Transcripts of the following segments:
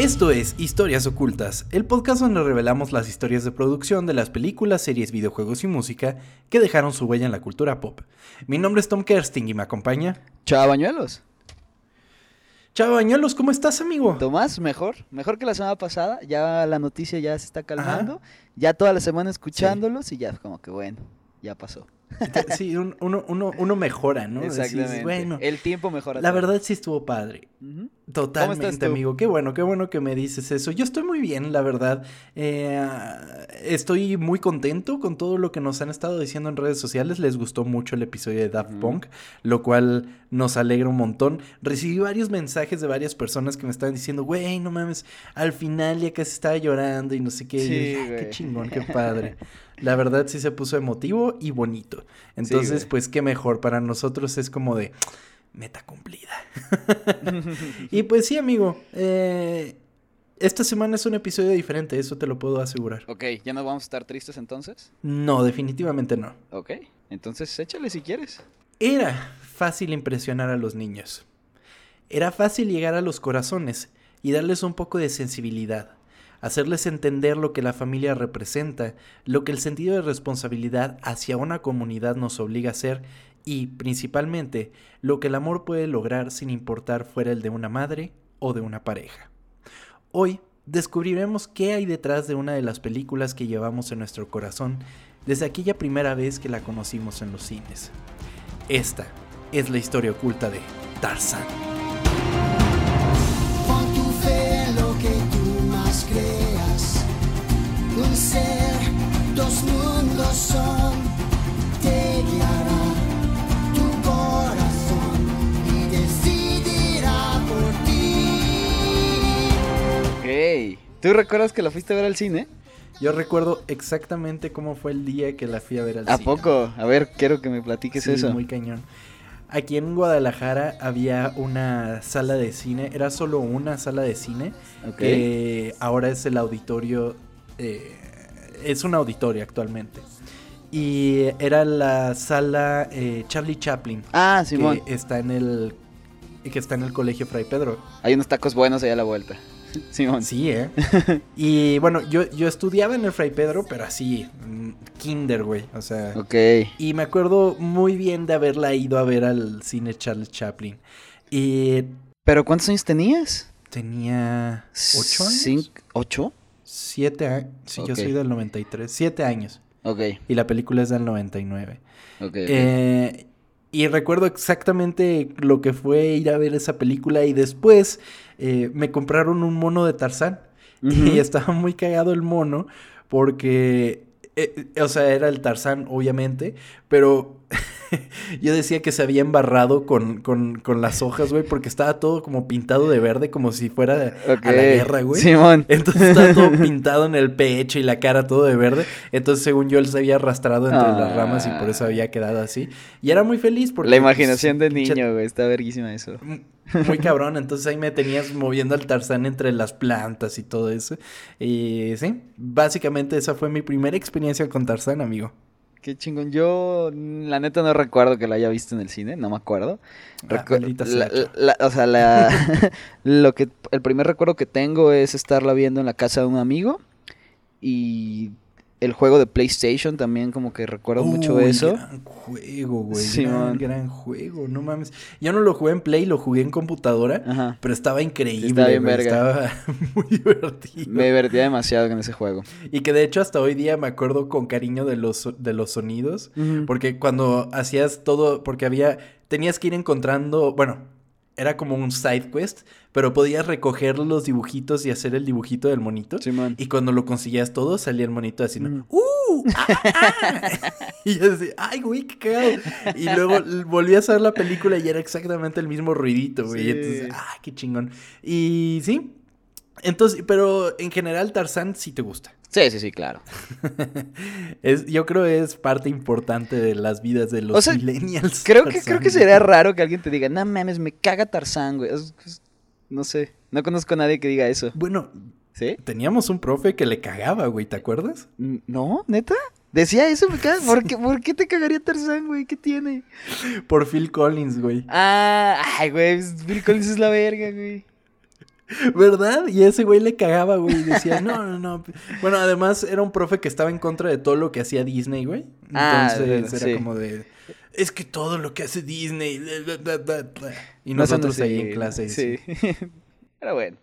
Esto es Historias Ocultas, el podcast donde revelamos las historias de producción de las películas, series, videojuegos y música que dejaron su huella en la cultura pop. Mi nombre es Tom Kersting y me acompaña. Chavañuelos. Chava Bañuelos, ¿cómo estás, amigo? Tomás, mejor, mejor que la semana pasada. Ya la noticia ya se está calmando. Ya toda la semana escuchándolos y ya como que bueno, ya pasó. Sí, un- uno, uno, uno mejora, ¿no? Decís, Exactamente. bueno, El tiempo mejora. la todo. verdad sí estuvo padre. Totalmente, estás tú? amigo. Qué bueno, qué bueno que me dices eso. Yo estoy muy bien, la verdad. Eh, estoy muy contento con todo lo que nos han estado diciendo en redes sociales. Les gustó mucho el episodio de Daft Ujú. Punk, lo cual nos alegra un montón. Recibí varios mensajes de varias personas que me estaban diciendo, güey, no mames, al final ya casi estaba llorando y no sé qué. Y dije, "Ah, qué chingón, qué padre. La verdad sí se puso emotivo y bonito. Entonces, pues qué mejor. Para nosotros es como de meta cumplida. Y pues sí, amigo. eh, esta semana es un episodio diferente, eso te lo puedo asegurar. Ok, ¿ya no vamos a estar tristes entonces? No, definitivamente no. Ok, entonces échale si quieres. Era fácil impresionar a los niños. Era fácil llegar a los corazones y darles un poco de sensibilidad. Hacerles entender lo que la familia representa, lo que el sentido de responsabilidad hacia una comunidad nos obliga a hacer y, principalmente, lo que el amor puede lograr sin importar fuera el de una madre o de una pareja. Hoy descubriremos qué hay detrás de una de las películas que llevamos en nuestro corazón desde aquella primera vez que la conocimos en los cines. Esta es la historia oculta de Tarzán. ¿Tú recuerdas que la fuiste a ver al cine? Yo recuerdo exactamente cómo fue el día que la fui a ver al ¿A cine. poco? A ver, quiero que me platiques Sí, eso. muy cañón. Aquí en Guadalajara había una sala de cine, era solo una sala de cine, Ok. que ahora es el auditorio, eh, es un auditorio actualmente. Y era la sala eh, Charlie Chaplin, Ah, Simón. que está en el que está en el colegio Fray Pedro. Hay unos tacos buenos allá a la vuelta. Simón. Sí, ¿eh? y bueno, yo, yo estudiaba en el Fray Pedro, pero así, mm, kinder, güey, o sea... Ok. Y me acuerdo muy bien de haberla ido a ver al cine Charles Chaplin. Y ¿Pero cuántos años tenías? tenía ocho años. ¿Ocho? Siete años. Sí, yo soy del 93. Siete años. Ok, Y la película es del 99. ok. ok. Eh, y recuerdo exactamente lo que fue ir a ver esa película. Y después eh, me compraron un mono de Tarzán. Y estaba muy cagado el mono porque, eh, o sea, era el Tarzán, obviamente, pero yo decía que se había embarrado con, con, con las hojas, güey, porque estaba todo como pintado de verde, como si fuera a la guerra, güey. Simón. Entonces estaba todo pintado en el pecho y la cara todo de verde. Entonces, según yo, él se había arrastrado entre las ramas y por eso Ah. había quedado así. Y era muy feliz porque... La pues, imaginación del pinche niño, güey. Está verguísima eso. muy cabrón, entonces ahí me tenías moviendo al Tarzán entre las plantas y todo eso. Y sí, básicamente esa fue mi primera experiencia con Tarzán, amigo. Qué chingón. Yo, la neta, no recuerdo que la haya visto en el cine. No me acuerdo. Ah, Recu- la- la- o sea, la, lo que, el primer recuerdo que tengo es estarla viendo en la casa de un amigo. Y el juego de PlayStation también, como que recuerdo mucho eso. Gran juego, güey. Simón. gran, gran juego, no mames. Yo no lo jugué en Play, lo jugué en computadora. Ajá. Pero estaba increíble, Estaba bien güey, verga. Estaba muy divertido. Me divertía demasiado con ese juego. Y que de hecho hasta hoy día me acuerdo con cariño de los, de los sonidos. Porque cuando hacías todo, porque había, tenías que ir encontrando, bueno, era como un side quest, pero podías recoger los dibujitos y hacer el dibujito del monito. Simón. Y cuando lo conseguías todo, salía el monito haciendo, Mm. ¡uh! ¡Ah! ah". y yo decía, ¡ay, güey, qué cagado! Y luego volvías a ver la película y era exactamente el mismo ruidito, güey. Y Sí. entonces, ¡ah, qué chingón! Y sí. Entonces, pero en general Tarzán sí te gusta. Sí, sí, sí, claro. Es, yo creo es parte importante de las vidas de los O sea, millennials. Creo que, creo que sería raro que alguien te diga, no mames, me caga Tarzán, güey. Es- es- no sé, no conozco a nadie que diga eso. Bueno, ¿Sí? teníamos un profe que le cagaba, güey, ¿te acuerdas? ¿No? ¿Neta? Decía eso, me caga. ¿Por qué, ¿Por qué te cagaría Tarzán, güey? ¿Qué tiene? Por Phil Collins, güey. Ah, ay, güey, Bill Collins es la verga, güey. ¿Verdad? Y ese güey le cagaba, güey, decía, no, no, no. Bueno, además era un profe que estaba en contra de todo lo que hacía Disney, güey. Ah, Entonces era sí. como de, es que todo lo que hace Disney. bla, bla, bla, bla, bla". Y No nosotros ahí así, en clase. Sí. Pero bueno.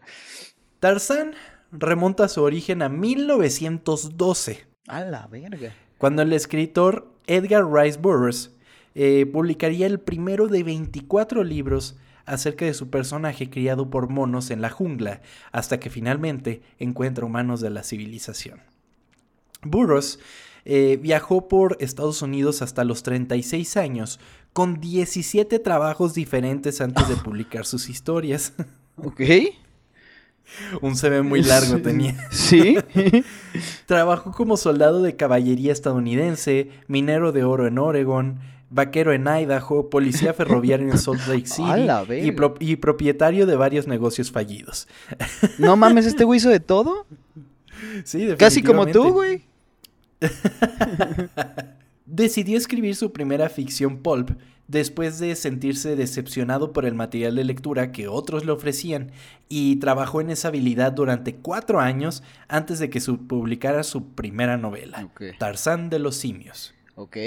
Tarzán remonta su origen a 1912. A la verga. cuando el escritor Edgar Rice Burroughs eh, publicaría el primero de 24 libros acerca de su personaje criado por monos en la jungla, hasta que finalmente encuentra humanos de la civilización. Burroughs eh, viajó por Estados Unidos hasta los 36 años, con 17 trabajos diferentes antes de publicar sus historias. Ok. Un CV muy largo tenía. Sí. Trabajó como soldado de caballería estadounidense, minero de oro en Oregon, vaquero en Idaho, policía ferroviario en Salt Lake City ¡A la y, pro- y propietario de varios negocios fallidos. no mames, este güey hizo de todo. Sí, Casi como tú, güey. Decidió escribir su primera ficción pulp después de sentirse decepcionado por el material de lectura que otros le ofrecían y trabajó en esa habilidad durante cuatro años antes de que su- publicara su primera novela. Tarzán de los simios. Ok.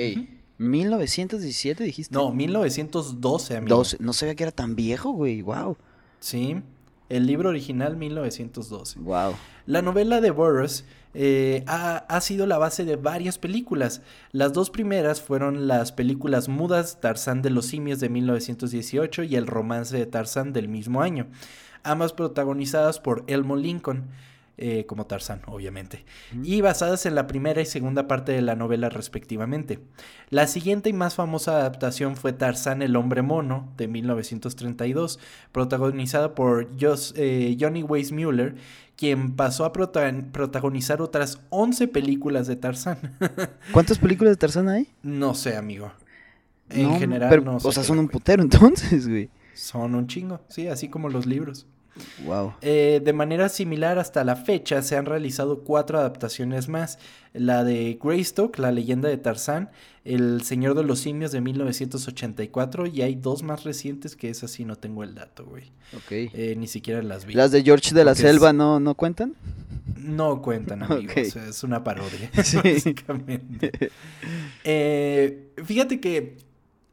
1917 dijiste. No, 1912, amigo. 12. No sabía que era tan viejo, güey. Wow. Sí, el libro original 1912. Wow. La novela de Burroughs eh, ha, ha sido la base de varias películas. Las dos primeras fueron las películas mudas Tarzán de los simios de 1918 y El romance de Tarzán del mismo año, ambas protagonizadas por Elmo Lincoln. Eh, como Tarzán, obviamente, y basadas en la primera y segunda parte de la novela respectivamente. La siguiente y más famosa adaptación fue Tarzán el hombre mono de 1932, protagonizada por Jos- eh, Johnny Weissmuller, quien pasó a prota- protagonizar otras 11 películas de Tarzán. ¿Cuántas películas de Tarzán hay? no sé, amigo. En No, general, pero, no sé. O sea, son un putero entonces, güey. Son un chingo, sí, así como los libros. Wow. Eh, de manera similar hasta la fecha se han realizado cuatro adaptaciones más. La de Greystoke, la leyenda de Tarzán, El Señor de los Simios de 1984 y hay dos más recientes que esas sí no tengo el dato, güey. Ok. Eh, ni siquiera las vi. ¿Las de George de la Porque es- Selva no, no cuentan? No cuentan, amigos. Es una parodia, Sí. básicamente. Eh, fíjate que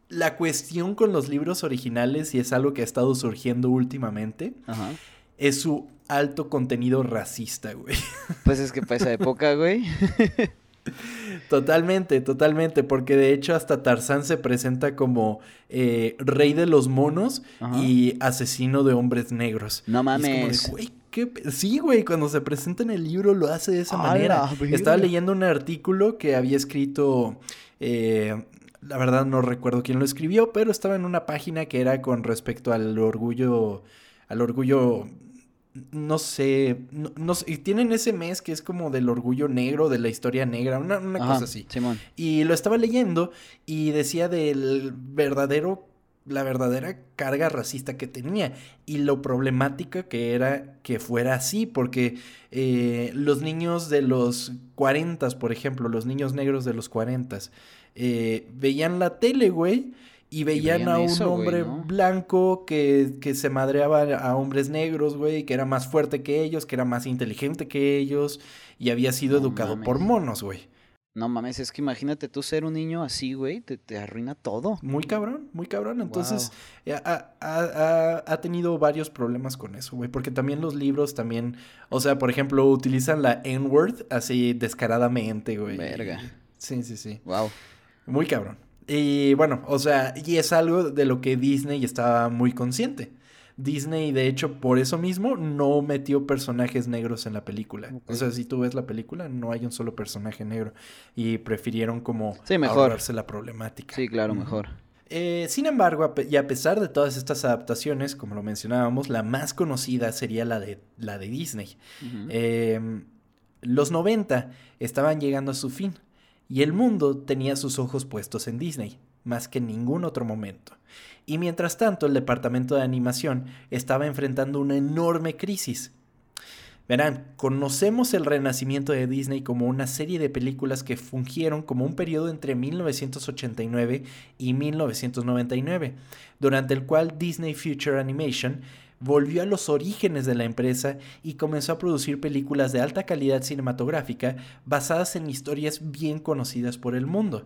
la cuestión con los libros originales, y es algo que ha estado surgiendo últimamente, Ajá. es su alto contenido racista, güey. Pues es que para esa época, güey. Totalmente, totalmente, porque de hecho hasta Tarzán se presenta como eh, rey de los monos Ajá. y asesino de hombres negros. No Y es como de, mames. "Güey, qué pe-". Sí, güey, cuando se presenta en el libro lo hace de esa ¡A manera. Estaba leyendo un artículo que había escrito, eh, la verdad no recuerdo quién lo escribió, pero estaba en una página que era con respecto al orgullo, al orgullo no sé, no, no sé, y tienen ese mes que es como del orgullo negro, de la historia negra, una, una Ajá, cosa así. Simón. Y lo estaba leyendo y decía del verdadero, la verdadera carga racista que tenía y lo problemática que era que fuera así, porque eh, los niños de los 40, por ejemplo, los niños negros de los 40, eh, veían la tele, güey. Y veían, veían a un eso, güey, hombre ¿no? blanco que, que se madreaba a hombres negros, güey, que era más fuerte que ellos, que era más inteligente que ellos y había sido No educado por monos, güey. No mames, es que imagínate tú ser un niño así, güey, te, te arruina todo. Muy cabrón, muy cabrón. Entonces, Wow. eh, ha, ha- ha- ha tenido varios problemas con eso, güey. Porque también los libros también, o sea, por ejemplo, utilizan la N-word así descaradamente, güey. Verga. Sí, sí, sí. Wow. Muy cabrón. Y bueno, o sea, y es algo de lo que Disney estaba muy consciente. Disney, de hecho, por eso mismo, no metió personajes negros en la película. O sea, si tú ves la película, no hay un solo personaje negro. Y prefirieron como Sí, mejor. ahorrarse la problemática. Sí, claro, mejor. Eh, sin embargo, y a pesar de todas estas adaptaciones, como lo mencionábamos, la más conocida sería la de, la de Disney. Eh, los 90 estaban llegando a su fin y el mundo tenía sus ojos puestos en Disney, más que en ningún otro momento. Y mientras tanto, el departamento de animación estaba enfrentando una enorme crisis. Verán, conocemos el renacimiento de Disney como una serie de películas que fungieron como un periodo entre 1989 y 1999, durante el cual Disney Future Animation volvió a los orígenes de la empresa y comenzó a producir películas de alta calidad cinematográfica basadas en historias bien conocidas por el mundo.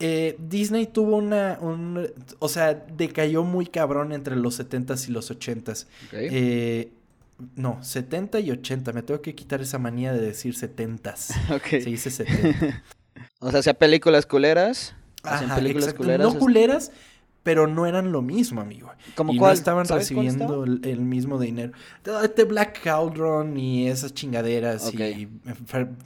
Eh, Disney tuvo una, un- o sea, decayó muy cabrón entre los 70s y los 80s. Ok. Eh, no, 70 y 80. Me tengo que quitar esa manía de decir 70s. Ok. Se dice 70. O sea, hacía películas culeras. Ajá, películas culeras. No culeras, pero no eran lo mismo, amigo. ¿Cómo y cuál? no estaban ¿Sabes cuál recibiendo el, el mismo dinero. The Black Cauldron y esas chingaderas y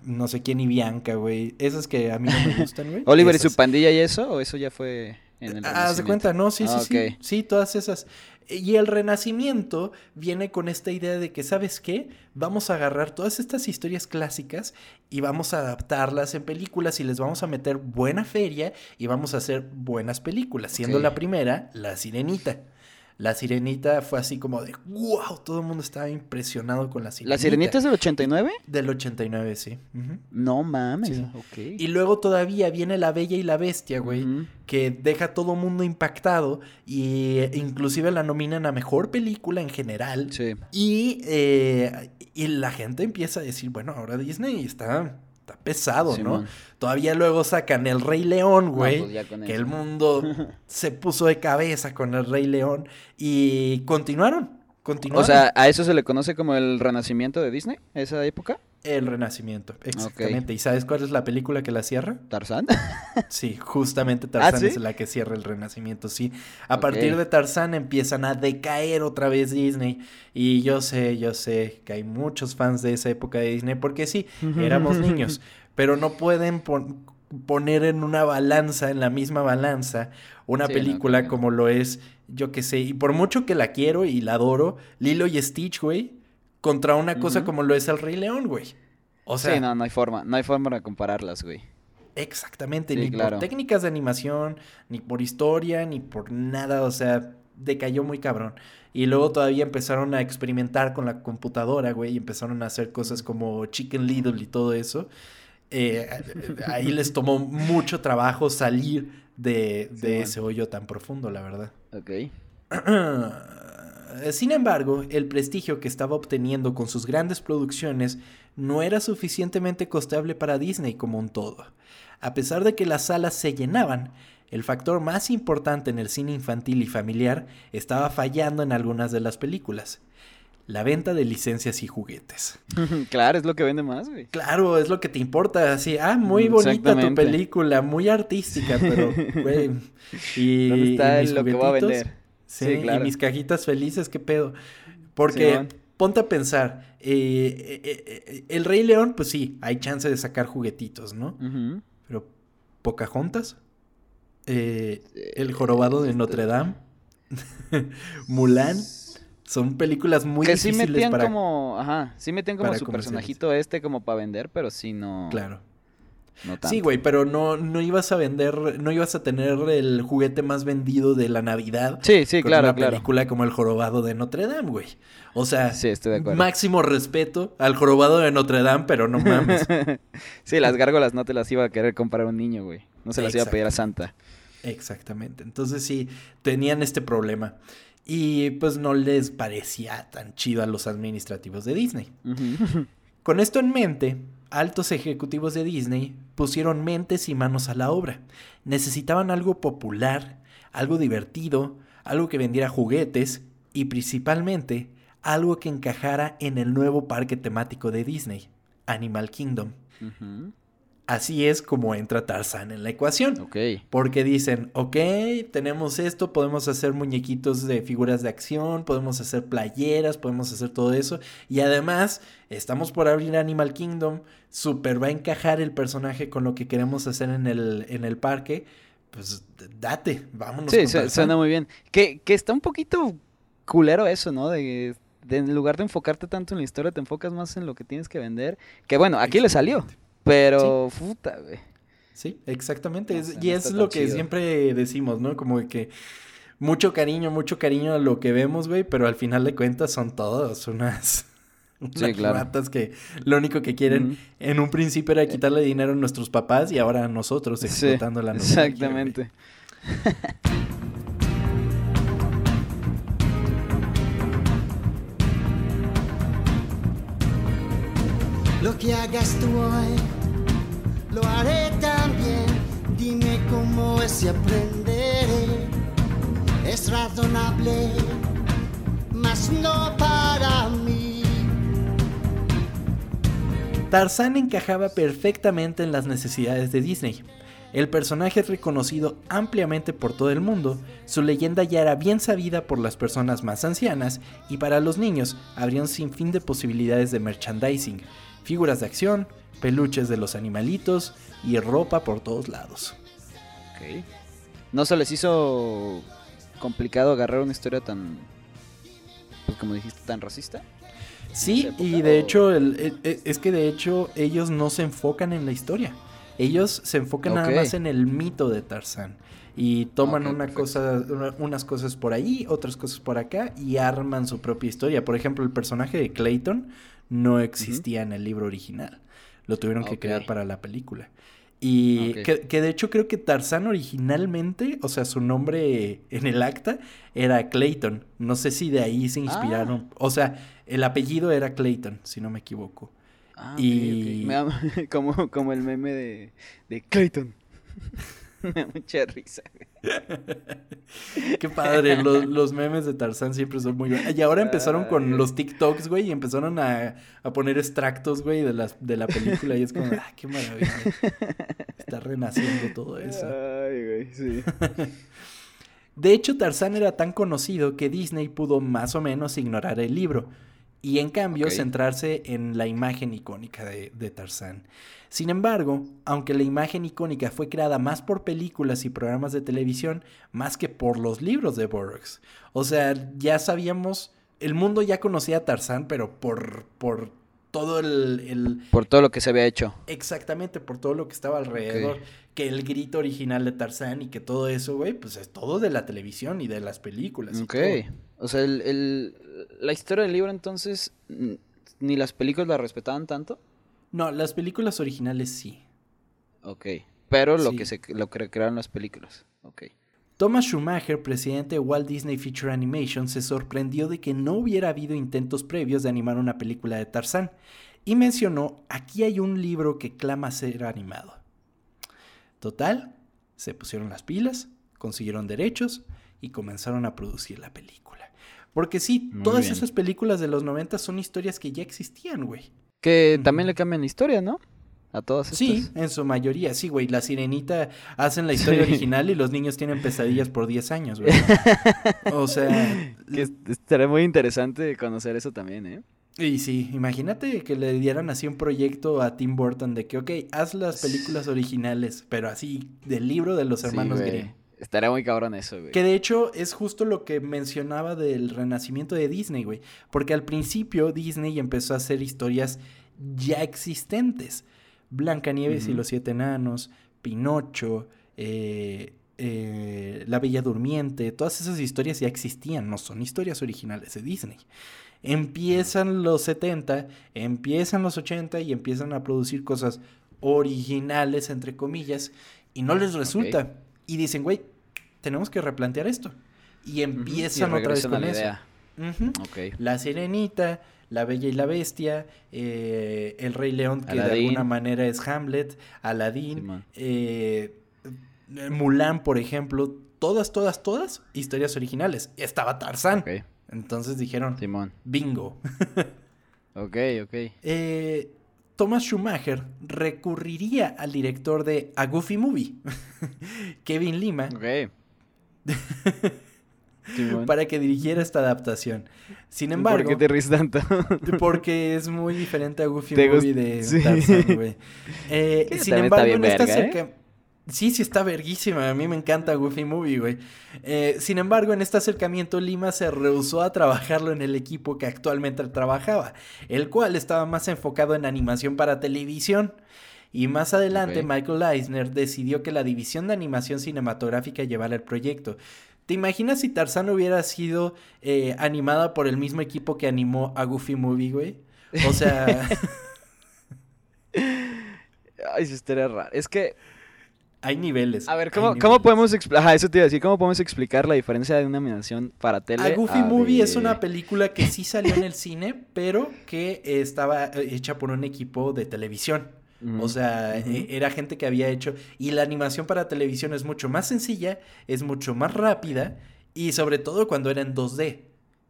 no sé quién y Bianca, güey. Esas que a mí no me gustan, güey. ¿Oliver y su pandilla y eso? ¿O eso ya fue en el Ah, haz de Renacimiento? cuenta, no, sí, sí, Ah, sí. Sí, todas esas. Y el renacimiento viene con esta idea de que, ¿sabes qué? Vamos a agarrar todas estas historias clásicas y vamos a adaptarlas en películas y les vamos a meter buena feria y vamos a hacer buenas películas. Siendo la primera, La Sirenita. La Sirenita fue así como de, wow, todo el mundo estaba impresionado con La Sirenita. ¿La sirenita es del 89? Del 89, sí. No mames. Sí. Ok. Y luego todavía viene La Bella y la Bestia, güey que deja a todo mundo impactado y eh, inclusive la nominan a mejor película en general. Sí. Y, eh, y la gente empieza a decir, bueno, ahora Disney está, está pesado, ¿no? Todavía luego sacan El Rey León, güey. pues que eso. el mundo se puso de cabeza con El Rey León y continuaron. Continuaron. O sea, ¿a eso se le conoce como el renacimiento de Disney? ¿Esa época? El Renacimiento, exactamente. ¿Y sabes cuál es la película que la cierra? ¿Tarzán? Sí, justamente Tarzán ¿Ah, sí? es la que cierra el renacimiento, sí. A partir de Tarzán empiezan a decaer otra vez Disney. Y yo sé, yo sé que hay muchos fans de esa época de Disney, porque sí, éramos niños, pero no pueden pon- poner en una balanza, en la misma balanza, una Sí, película como lo es, yo que sé, y por mucho que la quiero y la adoro, Lilo y Stitch, güey, contra una cosa como lo es El Rey León, güey. O sea, sí, no, no hay forma. No hay forma de compararlas, güey. Exactamente, Sí, ni claro. por técnicas de animación, ni por historia, ni por nada, o sea, decayó muy cabrón. Y luego todavía empezaron a experimentar con la computadora, güey, y empezaron a hacer cosas como Chicken Little y todo eso. Eh, ahí les tomó mucho trabajo salir de, ese hoyo tan profundo, la verdad. Ok. Sin embargo, el prestigio que estaba obteniendo con sus grandes producciones no era suficientemente costable para Disney como un todo. A pesar de que las salas se llenaban, el factor más importante en el cine infantil y familiar estaba fallando en algunas de las películas. La venta de licencias y juguetes. claro, es lo que vende más, güey. Claro, es lo que te importa, así, ah, muy Mm, bonita tu película, muy artística, pero, güey, y, ¿Dónde está y mis lo que voy a vender? Sí, Sí, claro. y mis cajitas felices, ¿qué pedo? Porque ponte a pensar, eh, eh, eh, el Rey León, pues sí, hay chance de sacar juguetitos, ¿no? Pero Pocahontas, eh, El Jorobado de Notre Dame, Mulan, son películas muy que sí difíciles metían para... como, ajá, sí metían como su personajito este como para vender, pero sí no, Claro. No tanto. Sí, güey, pero no, no ibas a vender, no ibas a tener el juguete más vendido de la Navidad. Sí, sí, con claro, una claro. película como El Jorobado de Notre Dame, güey. O sea, Sí, estoy de acuerdo. máximo respeto al Jorobado de Notre Dame, pero no mames. sí, las gárgolas no te las iba a querer comprar un niño, güey. No se las iba a pedir a Santa. Exactamente. Entonces sí, tenían este problema. Y pues no les parecía tan chido a los administrativos de Disney. Con esto en mente, altos ejecutivos de Disney pusieron mentes y manos a la obra. Necesitaban algo popular, algo divertido, algo que vendiera juguetes y principalmente algo que encajara en el nuevo parque temático de Disney, Animal Kingdom. Así es como entra Tarzán en la ecuación. Ok. Porque dicen, ok, tenemos esto, podemos hacer muñequitos de figuras de acción, podemos hacer playeras, podemos hacer todo eso. Y además, estamos por abrir Animal Kingdom, super va a encajar el personaje con lo que queremos hacer en el, en el parque. Pues date, vámonos. Sí, con suena muy bien. Que, que está un poquito culero eso, ¿no? De, de en lugar de enfocarte tanto en la historia, te enfocas más en lo que tienes que vender. Que bueno, aquí le salió. Pero, sí. puta, güey. Sí, exactamente. Y es lo que siempre decimos, ¿no? Como que mucho cariño, mucho cariño a lo que vemos, güey, pero al final de cuentas son todos unas, unas sí, claro. ratas que lo único que quieren en un principio era eh. quitarle dinero a nuestros papás y ahora a nosotros explotando sí, la Exactamente. lo que hagas tú hoy lo haré también. Dime cómo es y aprenderé. Es razonable, mas no para mí. Tarzán encajaba perfectamente en las necesidades de Disney. El personaje es reconocido ampliamente por todo el mundo, su leyenda ya era bien sabida por las personas más ancianas y para los niños habría un sinfín de posibilidades de merchandising, figuras de acción, peluches de los animalitos y ropa por todos lados. Ok. ¿No se les hizo complicado agarrar una historia tan, pues como dijiste, tan racista? Sí, y de o- hecho el- el- el- es que de hecho ellos no se enfocan en la historia. Ellos se enfocan nada más en el mito de Tarzán. Y toman una cosa, una- unas cosas por ahí, otras cosas por acá y arman su propia historia. Por ejemplo, el personaje de Clayton no existía en el libro original. Lo tuvieron que crear para la película. Y que, que de hecho creo que Tarzán originalmente, o sea, su nombre en el acta era Clayton. No sé si de ahí se inspiraron. O sea, el apellido era Clayton, si no me equivoco. Ah, Y-. Me da- como, como el meme de, de Clayton. Me da mucha risa. Qué padre, los, los memes de Tarzán siempre son muy buenos. Y ahora empezaron con los TikToks, güey, y empezaron a, a poner extractos, güey, de, las, de la película. Y es como, ah, qué maravilla. Está renaciendo todo eso. Ay, güey, sí. De hecho, Tarzán era tan conocido que Disney pudo más o menos ignorar el libro y en cambio centrarse en la imagen icónica de, de Tarzán. Sin embargo, aunque la imagen icónica fue creada más por películas y programas de televisión, más que por los libros de Burroughs. O sea, ya sabíamos, el mundo ya conocía a Tarzán, pero por, por todo el- el, Por todo lo que se había hecho. Exactamente, por todo lo que estaba alrededor. Que el grito original de Tarzán y que todo eso, güey, pues es todo de la televisión y de las películas. Ok. O sea, el, el- la historia del libro entonces, ni las películas la respetaban tanto. No, las películas originales sí. Ok. Pero lo Sí. que se lo que crearon las películas. Ok. Thomas Schumacher, presidente de Walt Disney Feature Animation, se sorprendió de que no hubiera habido intentos previos de animar una película de Tarzán y mencionó, aquí hay un libro que clama ser animado. Total, se pusieron las pilas, consiguieron derechos y comenzaron a producir la película. Porque sí, Muy todas bien. esas películas de los 90 son historias que ya existían, güey. Que también le cambian la historia, ¿no? A todas estas. Sí, en su mayoría, sí, güey. La sirenita hacen la historia Sí. original y los niños tienen pesadillas por 10 años, güey. O sea, Que es- estaría muy interesante conocer eso también, ¿eh? y sí, imagínate que le dieran así un proyecto a Tim Burton de que, ok, haz las películas originales, pero así, del libro de los Sí, hermanos güey. Grimm. Estaría muy cabrón eso, güey. Que de hecho es justo lo que mencionaba del renacimiento de Disney, güey. Porque al principio Disney empezó a hacer historias ya existentes. Blancanieves y los siete enanos, Pinocho, eh, eh, La Bella Durmiente, todas esas historias ya existían, no son historias originales de Disney. Empiezan los 70, empiezan los 80 y empiezan a producir cosas originales, entre comillas, y no les resulta. Y dicen, güey, tenemos que replantear esto. Y empiezan y otra vez con la eso. La Sirenita, La Bella y la Bestia, eh, El Rey León, que de alguna manera es Hamlet, Aladdin, Simón. eh, Mulan, por ejemplo, todas, todas, todas historias originales. Estaba Tarzán. Entonces dijeron, Simón. bingo. Ok, ok. Eh, Thomas Schumacher recurriría al director de A Goofy Movie, Kevin Lima, Ok. Para que dirigiera esta adaptación. Sin ¿Por embargo, qué te ríes tanto? porque es muy diferente a Goofy ¿Te Movie de Sí. Tarzán, güey. Eh, sin embargo, en esta verga, ¿eh? Sí, sí está verguísima. A mí me encanta Goofy Movie, güey. Eh, sin embargo, en este acercamiento, Lima se rehusó a trabajarlo en el equipo que actualmente trabajaba, el cual estaba más enfocado en animación para televisión. Y más adelante. Michael Eisner decidió que la división de animación cinematográfica llevara el proyecto. ¿Te imaginas si Tarzán hubiera sido eh, animada por el mismo equipo que animó a Goofy Movie, güey? O sea, Ay, sí estaría raro. Es que Hay niveles. A ver, ¿cómo, niveles. ¿cómo podemos explicar? eso te iba a decir. ¿Cómo podemos explicar la diferencia de una animación para tele? A Goofy Movie de- es una película que sí salió en el cine, pero que estaba eh, hecha por un equipo de televisión. O sea, eh, era gente que había hecho. Y la animación para televisión es mucho más sencilla, es mucho más rápida. Y sobre todo cuando era en 2D.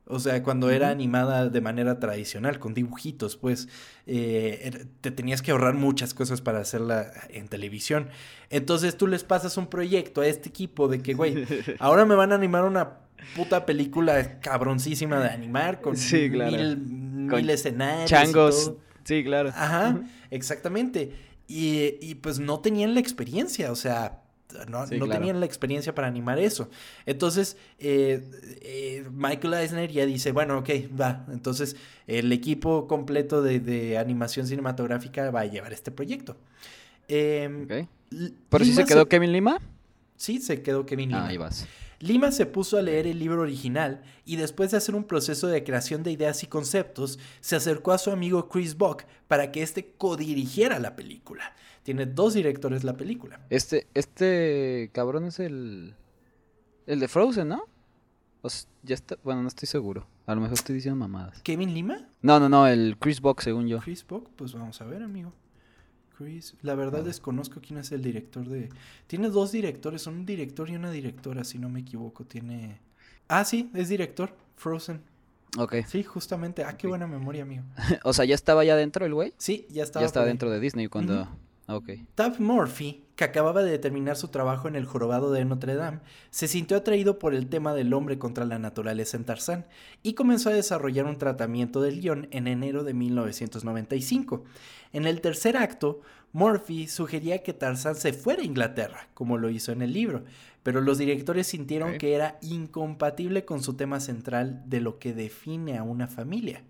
O sea, cuando era animada de manera tradicional, con dibujitos, pues eh, era- te tenías que ahorrar muchas cosas para hacerla en televisión. Entonces tú les pasas un proyecto a este equipo de que, güey, ahora me van a animar una puta película cabroncísima de animar con Sí, claro. mil, Con mil escenarios. y Changos. todo. Sí, claro. Ajá, exactamente. Y, y, pues no tenían la experiencia, o sea, no, Sí, no claro. tenían la experiencia para animar eso. Entonces, eh, eh, Michael Eisner ya dice, bueno, ok, va. Entonces, el equipo completo de, de animación cinematográfica va a llevar este proyecto. Em, Ok. L- ¿Pero sí Lima se quedó Kevin Lima? Sí, se quedó Kevin Lima. Ah, ahí vas. Lima se puso a leer el libro original y después de hacer un proceso de creación de ideas y conceptos, se acercó a su amigo Chris Buck para que éste codirigiera la película. Tiene dos directores la película. Este, este cabrón es el. El de Frozen, ¿no? O ya está. Bueno, no estoy seguro. A lo mejor estoy diciendo mamadas. ¿Kevin Lima? No, no, no, el Chris Buck, según yo. Chris Buck, pues vamos a ver, amigo. Chris, la verdad desconozco quién es el director de... Tiene dos directores, un director y una directora, si no me equivoco. Tiene... Ah, sí, es director, Frozen. Ok. Sí, justamente. Ah, qué buena memoria, amigo. o sea, ya estaba ya dentro el güey. Sí, ya estaba. Ya estaba dentro de Disney cuando. Ujú. Ah, Ok. Tab Murphy, que acababa de terminar su trabajo en El Jorobado de Notre Dame, se sintió atraído por el tema del hombre contra la naturaleza en Tarzán y comenzó a desarrollar un tratamiento del guion en enero de 1995. En el tercer acto, Murphy sugería que Tarzán se fuera a Inglaterra, como lo hizo en el libro, pero los directores sintieron que era incompatible con su tema central de lo que define a una familia.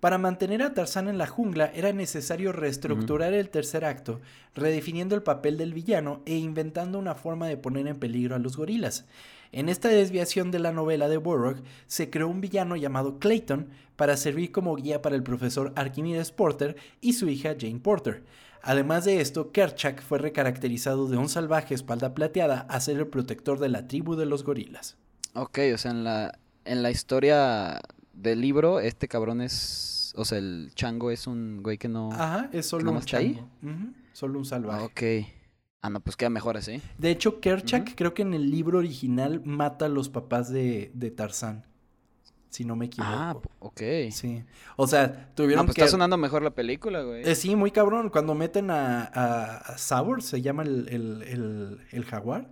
Para mantener a Tarzán en la jungla era necesario reestructurar el tercer acto, redefiniendo el papel del villano e inventando una forma de poner en peligro a los gorilas. En esta desviación de la novela de Burroughs se creó un villano llamado Clayton para servir como guía para el profesor Archimedes Porter y su hija Jane Porter. Además de esto, Kerchak fue recaracterizado de un salvaje espalda plateada a ser el protector de la tribu de los gorilas. Ok, o sea, en la, en la historia del libro, este cabrón es. O sea, el chango es un güey que no. Ajá, es solo un chango. Ujú, Solo un salvaje. Ah, ok. Ah, no, pues queda mejor así. De hecho, Kerchak creo que en el libro original mata a los papás de, de Tarzán. Si no me equivoco. Ah, ok. Sí. O sea, No, tuvieron pues que. está sonando mejor la película, güey. Eh, sí, muy cabrón. Cuando meten a, a, a Sauer, se llama el, el, el, el jaguar.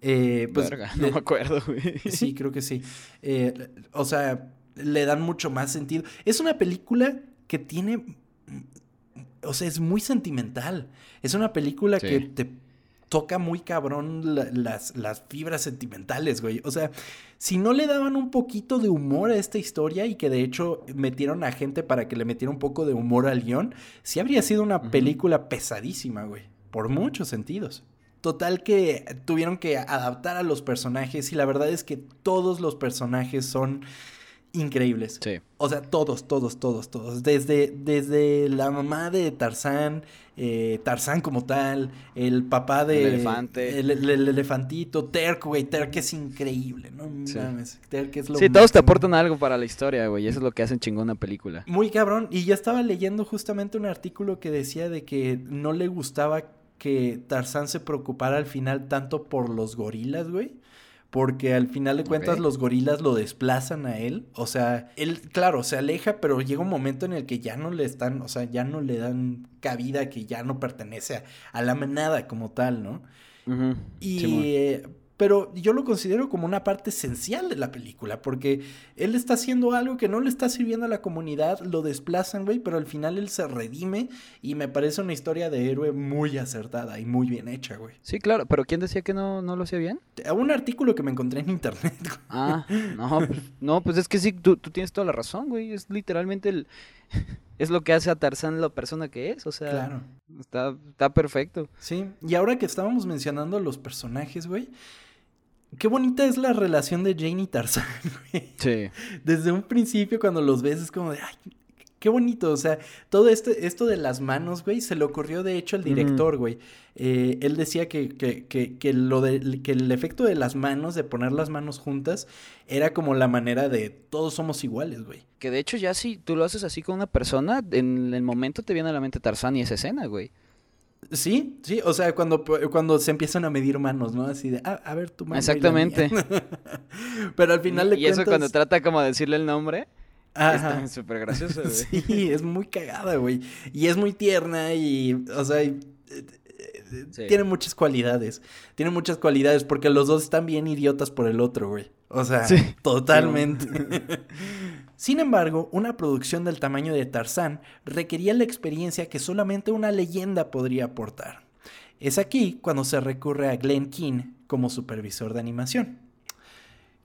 Eh, pues, Verga, no me acuerdo, güey. Sí, creo que sí. Eh, o sea, le dan mucho más sentido. Es una película que tiene. O sea, es muy sentimental. Es una película Sí. que te toca muy cabrón la- las, las fibras sentimentales, güey. O sea, si no le daban un poquito de humor a esta historia y que de hecho metieron a gente para que le metiera un poco de humor al guion, sí habría sido una película pesadísima, güey. Por muchos sentidos. Total que tuvieron que adaptar a los personajes y la verdad es que todos los personajes son increíbles. Sí. O sea, todos, todos, todos, todos. Desde, desde la mamá de Tarzán, eh, Tarzán como tal, el papá de... El elefante. El, el- el elefantito, Terk, güey, Terk es increíble, ¿no? Sí. Mames, Terk es lo Sí, todos te aportan algo para la historia, güey. Eso es lo que hacen chingón una película. Muy cabrón. Y yo estaba leyendo justamente un artículo que decía de que no le gustaba que Tarzán se preocupara al final tanto por los gorilas, güey. Porque al final de cuentas los gorilas lo desplazan a él. O sea, él, claro, se aleja, pero llega un momento en el que ya no le están, o sea, ya no le dan cabida, que ya no pertenece a, a la manada como tal, ¿no? Y, eh, pero yo lo considero como una parte esencial de la película, porque él está haciendo algo que no le está sirviendo a la comunidad, lo desplazan, güey, pero al final él se redime y me parece una historia de héroe muy acertada y muy bien hecha, güey. Sí, claro, pero ¿quién decía que no, no lo hacía bien? Un artículo que me encontré en internet, güey. Ah, no, pues, no, pues es que sí, tú, tú tienes toda la razón, güey. Es literalmente el... Es lo que hace a Tarzán la persona que es, o sea... Claro. Está, está perfecto. Sí, y ahora que estábamos mencionando los personajes, güey, qué bonita es la relación de Jane y Tarzán, güey. Sí. Desde un principio cuando los ves es como de, ay, Qué bonito, o sea, todo este, esto de las manos, güey, se le ocurrió de hecho al director, güey. Eh, él decía que, que, que, que, lo de, que el efecto de las manos, de poner las manos juntas, era como la manera de todos somos iguales, güey. Que de hecho ya si tú lo haces así con una persona, en el momento te viene a la mente Tarzán y esa escena, güey. Sí, sí, o sea, cuando, cuando se empiezan a medir manos, ¿no? Así de, ah, a ver tu mano. Exactamente. Pero al final de y eso cuando trata como de decirle el nombre. Ajá. Es súper gracioso, güey. Sí, es muy cagada, güey. Y es muy tierna y, o sea, tiene muchas cualidades. Tiene muchas cualidades porque los dos están bien idiotas por el otro, güey. O sea, totalmente. Sin embargo, una producción del tamaño de Tarzán requería la experiencia que solamente una leyenda podría aportar. Es aquí cuando se recurre a Glenn King como supervisor de animación.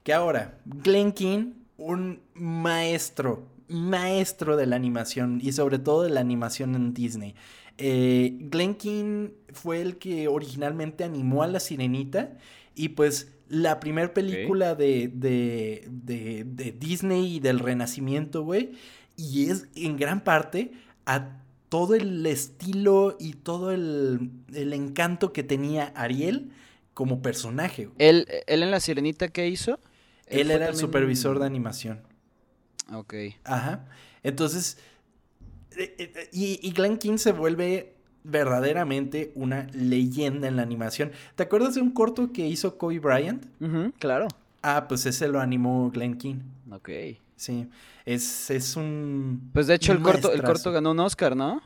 Que ahora, Glenn King, un maestro, maestro de la animación y sobre todo de la animación en Disney. Eh, Glenn King fue el que originalmente animó a la sirenita y pues la primera película de, de, de, Disney y del Renacimiento, güey. Y es en gran parte a todo el estilo y todo el, encanto que tenía Ariel como personaje. ¿Él, ¿Él en La Sirenita qué hizo? Él, era el supervisor de animación. Ok. Ajá. Entonces, eh, eh, y, y Glenn King se vuelve verdaderamente una leyenda en la animación. ¿Te acuerdas de un corto que hizo Kobe Bryant? claro. Ah, pues ese lo animó Glenn King. Ok. Sí, es, es un... Pues de hecho el corto, el corto ganó un Oscar, ¿no?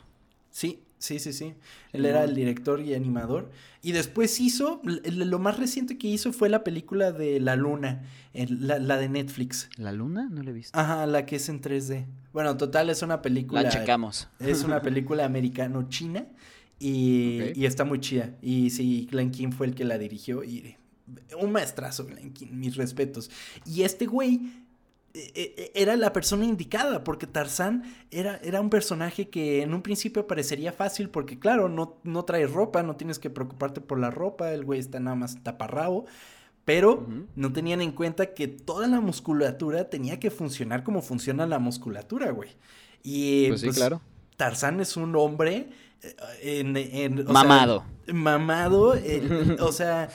Sí, sí, sí, sí. Él era el director y animador. Y después hizo, lo más reciente que hizo fue la película de La Luna, la, la, de Netflix. ¿La Luna? No la he visto. Ajá, la que es en 3D. Bueno, total, es una película... La checamos. Es una película americano-china y, y, está muy chida. Y sí, Glenn King fue el que la dirigió y un maestrazo, King, mis respetos. Y este güey era la persona indicada, porque Tarzán era, era un personaje que en un principio parecería fácil, porque claro, no, no trae ropa, no tienes que preocuparte por la ropa, el güey está nada más taparrabo, pero no tenían en cuenta que toda la musculatura tenía que funcionar como funciona la musculatura, güey. Y pues, sí, pues, claro. Tarzán es un hombre en, mamado. mamado, o sea,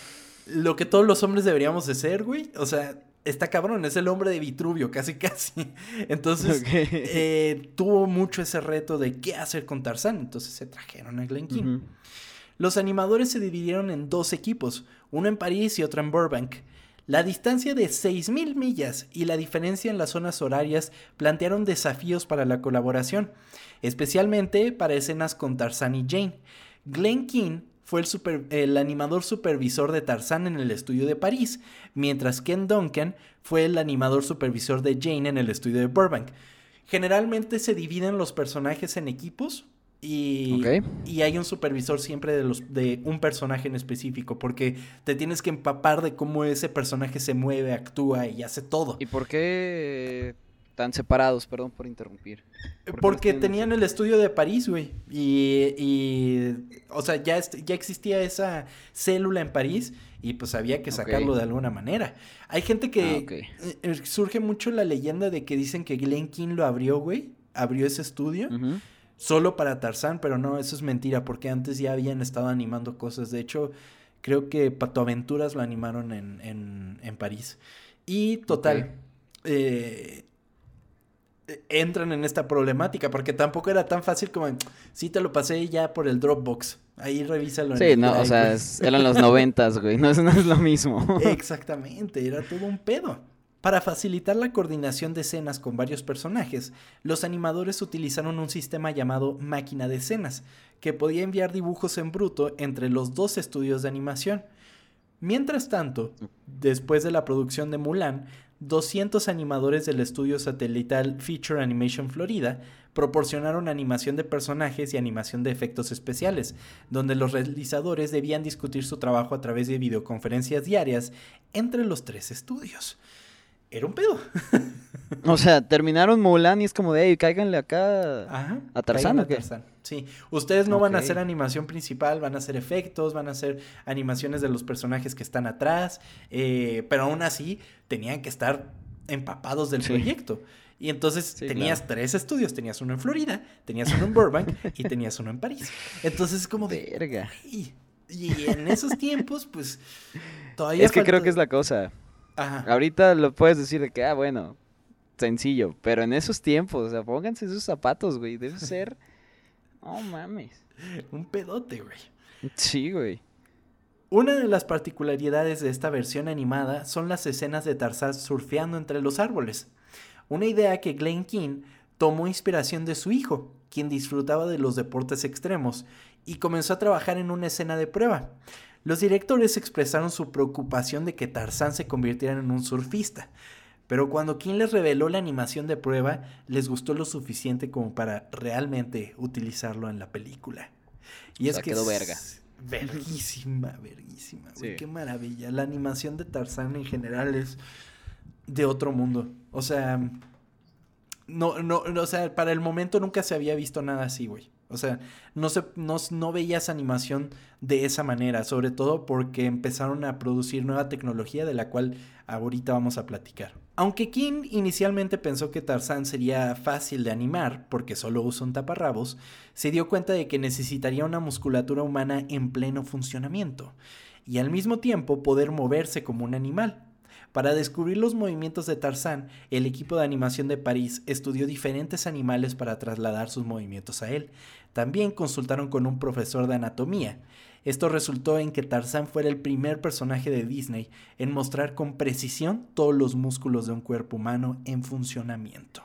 lo que todos los hombres deberíamos de ser, güey. O sea, está cabrón, es el hombre de Vitruvio, casi casi. Entonces, eh, tuvo mucho ese reto de qué hacer con Tarzán. Entonces se trajeron a Glen King. Los animadores se dividieron en dos equipos, uno en París y otro en Burbank. La distancia de 6.000 millas y la diferencia en las zonas horarias plantearon desafíos para la colaboración, especialmente para escenas con Tarzán y Jane. Glenn King fue el, el, animador supervisor de Tarzán en el estudio de París, mientras Ken Duncan fue el animador supervisor de Jane en el estudio de Burbank. Generalmente se dividen los personajes en equipos y, y, hay un supervisor siempre de, los, de un personaje en específico, porque te tienes que empapar de cómo ese personaje se mueve, actúa y hace todo. ¿Y por qué tan separados? Perdón por interrumpir. porque tenían el estudio de París, güey. Y, y, o sea, ya, ya existía esa célula en París y pues había que sacarlo de alguna manera. Hay gente que ah, eh, surge mucho la leyenda de que dicen que Glenn King lo abrió, güey. Abrió ese estudio solo para Tarzán, pero no, eso es mentira, porque antes ya habían estado animando cosas. De hecho, creo que Pato Aventuras lo animaron en, en, París. Y total, eh, entran en esta problemática, porque tampoco era tan fácil como, sí te lo pasé ya por el Dropbox. Ahí revísalo. Sí, no, o sea, eran los noventas, güey, no, no es lo mismo. Exactamente, era todo un pedo. Para facilitar la coordinación de escenas con varios personajes, los animadores utilizaron un sistema llamado máquina de escenas, que podía enviar dibujos en bruto entre los dos estudios de animación. Mientras tanto, después de la producción de Mulan, 200 animadores del estudio satelital Feature Animation Florida proporcionaron animación de personajes y animación de efectos especiales, donde los realizadores debían discutir su trabajo a través de videoconferencias diarias entre los tres estudios era un pedo. o sea, terminaron Mulan y es como de, hey, cáiganle acá a Tarzán o qué? Sí, ustedes no van a hacer animación principal, van a hacer efectos, van a hacer animaciones de los personajes que están atrás, eh, pero aún así tenían que estar empapados del Sí. proyecto. Y entonces Sí, tenías claro. tres estudios, tenías uno en Florida, tenías uno en Burbank y tenías uno en París. Entonces es como de... Verga. Y en esos tiempos, pues, todavía... Es que creo que es la cosa. Ajá. Ahorita lo puedes decir de que, ah, bueno, sencillo. Pero en esos tiempos, o sea, pónganse esos zapatos, güey. Debe ser. No mames. Un pedote, güey. Sí, güey. Una de las particularidades de esta versión animada son las escenas de Tarzán surfeando entre los árboles. Una idea que Glenn King tomó inspiración de su hijo, quien disfrutaba de los deportes extremos, y comenzó a trabajar en una escena de prueba. Los directores expresaron su preocupación de que Tarzán se convirtiera en un surfista, pero cuando King les reveló la animación de prueba, les gustó lo suficiente como para realmente utilizarlo en la película. Y O es sea, que quedó es verga. Verguísima, verguísima, güey. Sí. Qué maravilla. La animación de Tarzán en general es de otro mundo. O sea, no, no, no, o sea, para el momento nunca se había visto nada así, güey. O sea, no, se, no, no veías animación de esa manera, sobre todo porque empezaron a producir nueva tecnología de la cual ahorita vamos a platicar. Aunque King inicialmente pensó que Tarzán sería fácil de animar porque solo usa un taparrabos, se dio cuenta de que necesitaría una musculatura humana en pleno funcionamiento y al mismo tiempo poder moverse como un animal. Para descubrir los movimientos de Tarzán, el equipo de animación de París estudió diferentes animales para trasladar sus movimientos a él. También consultaron con un profesor de anatomía. Esto resultó en que Tarzán fuera el primer personaje de Disney en mostrar con precisión todos los músculos de un cuerpo humano en funcionamiento.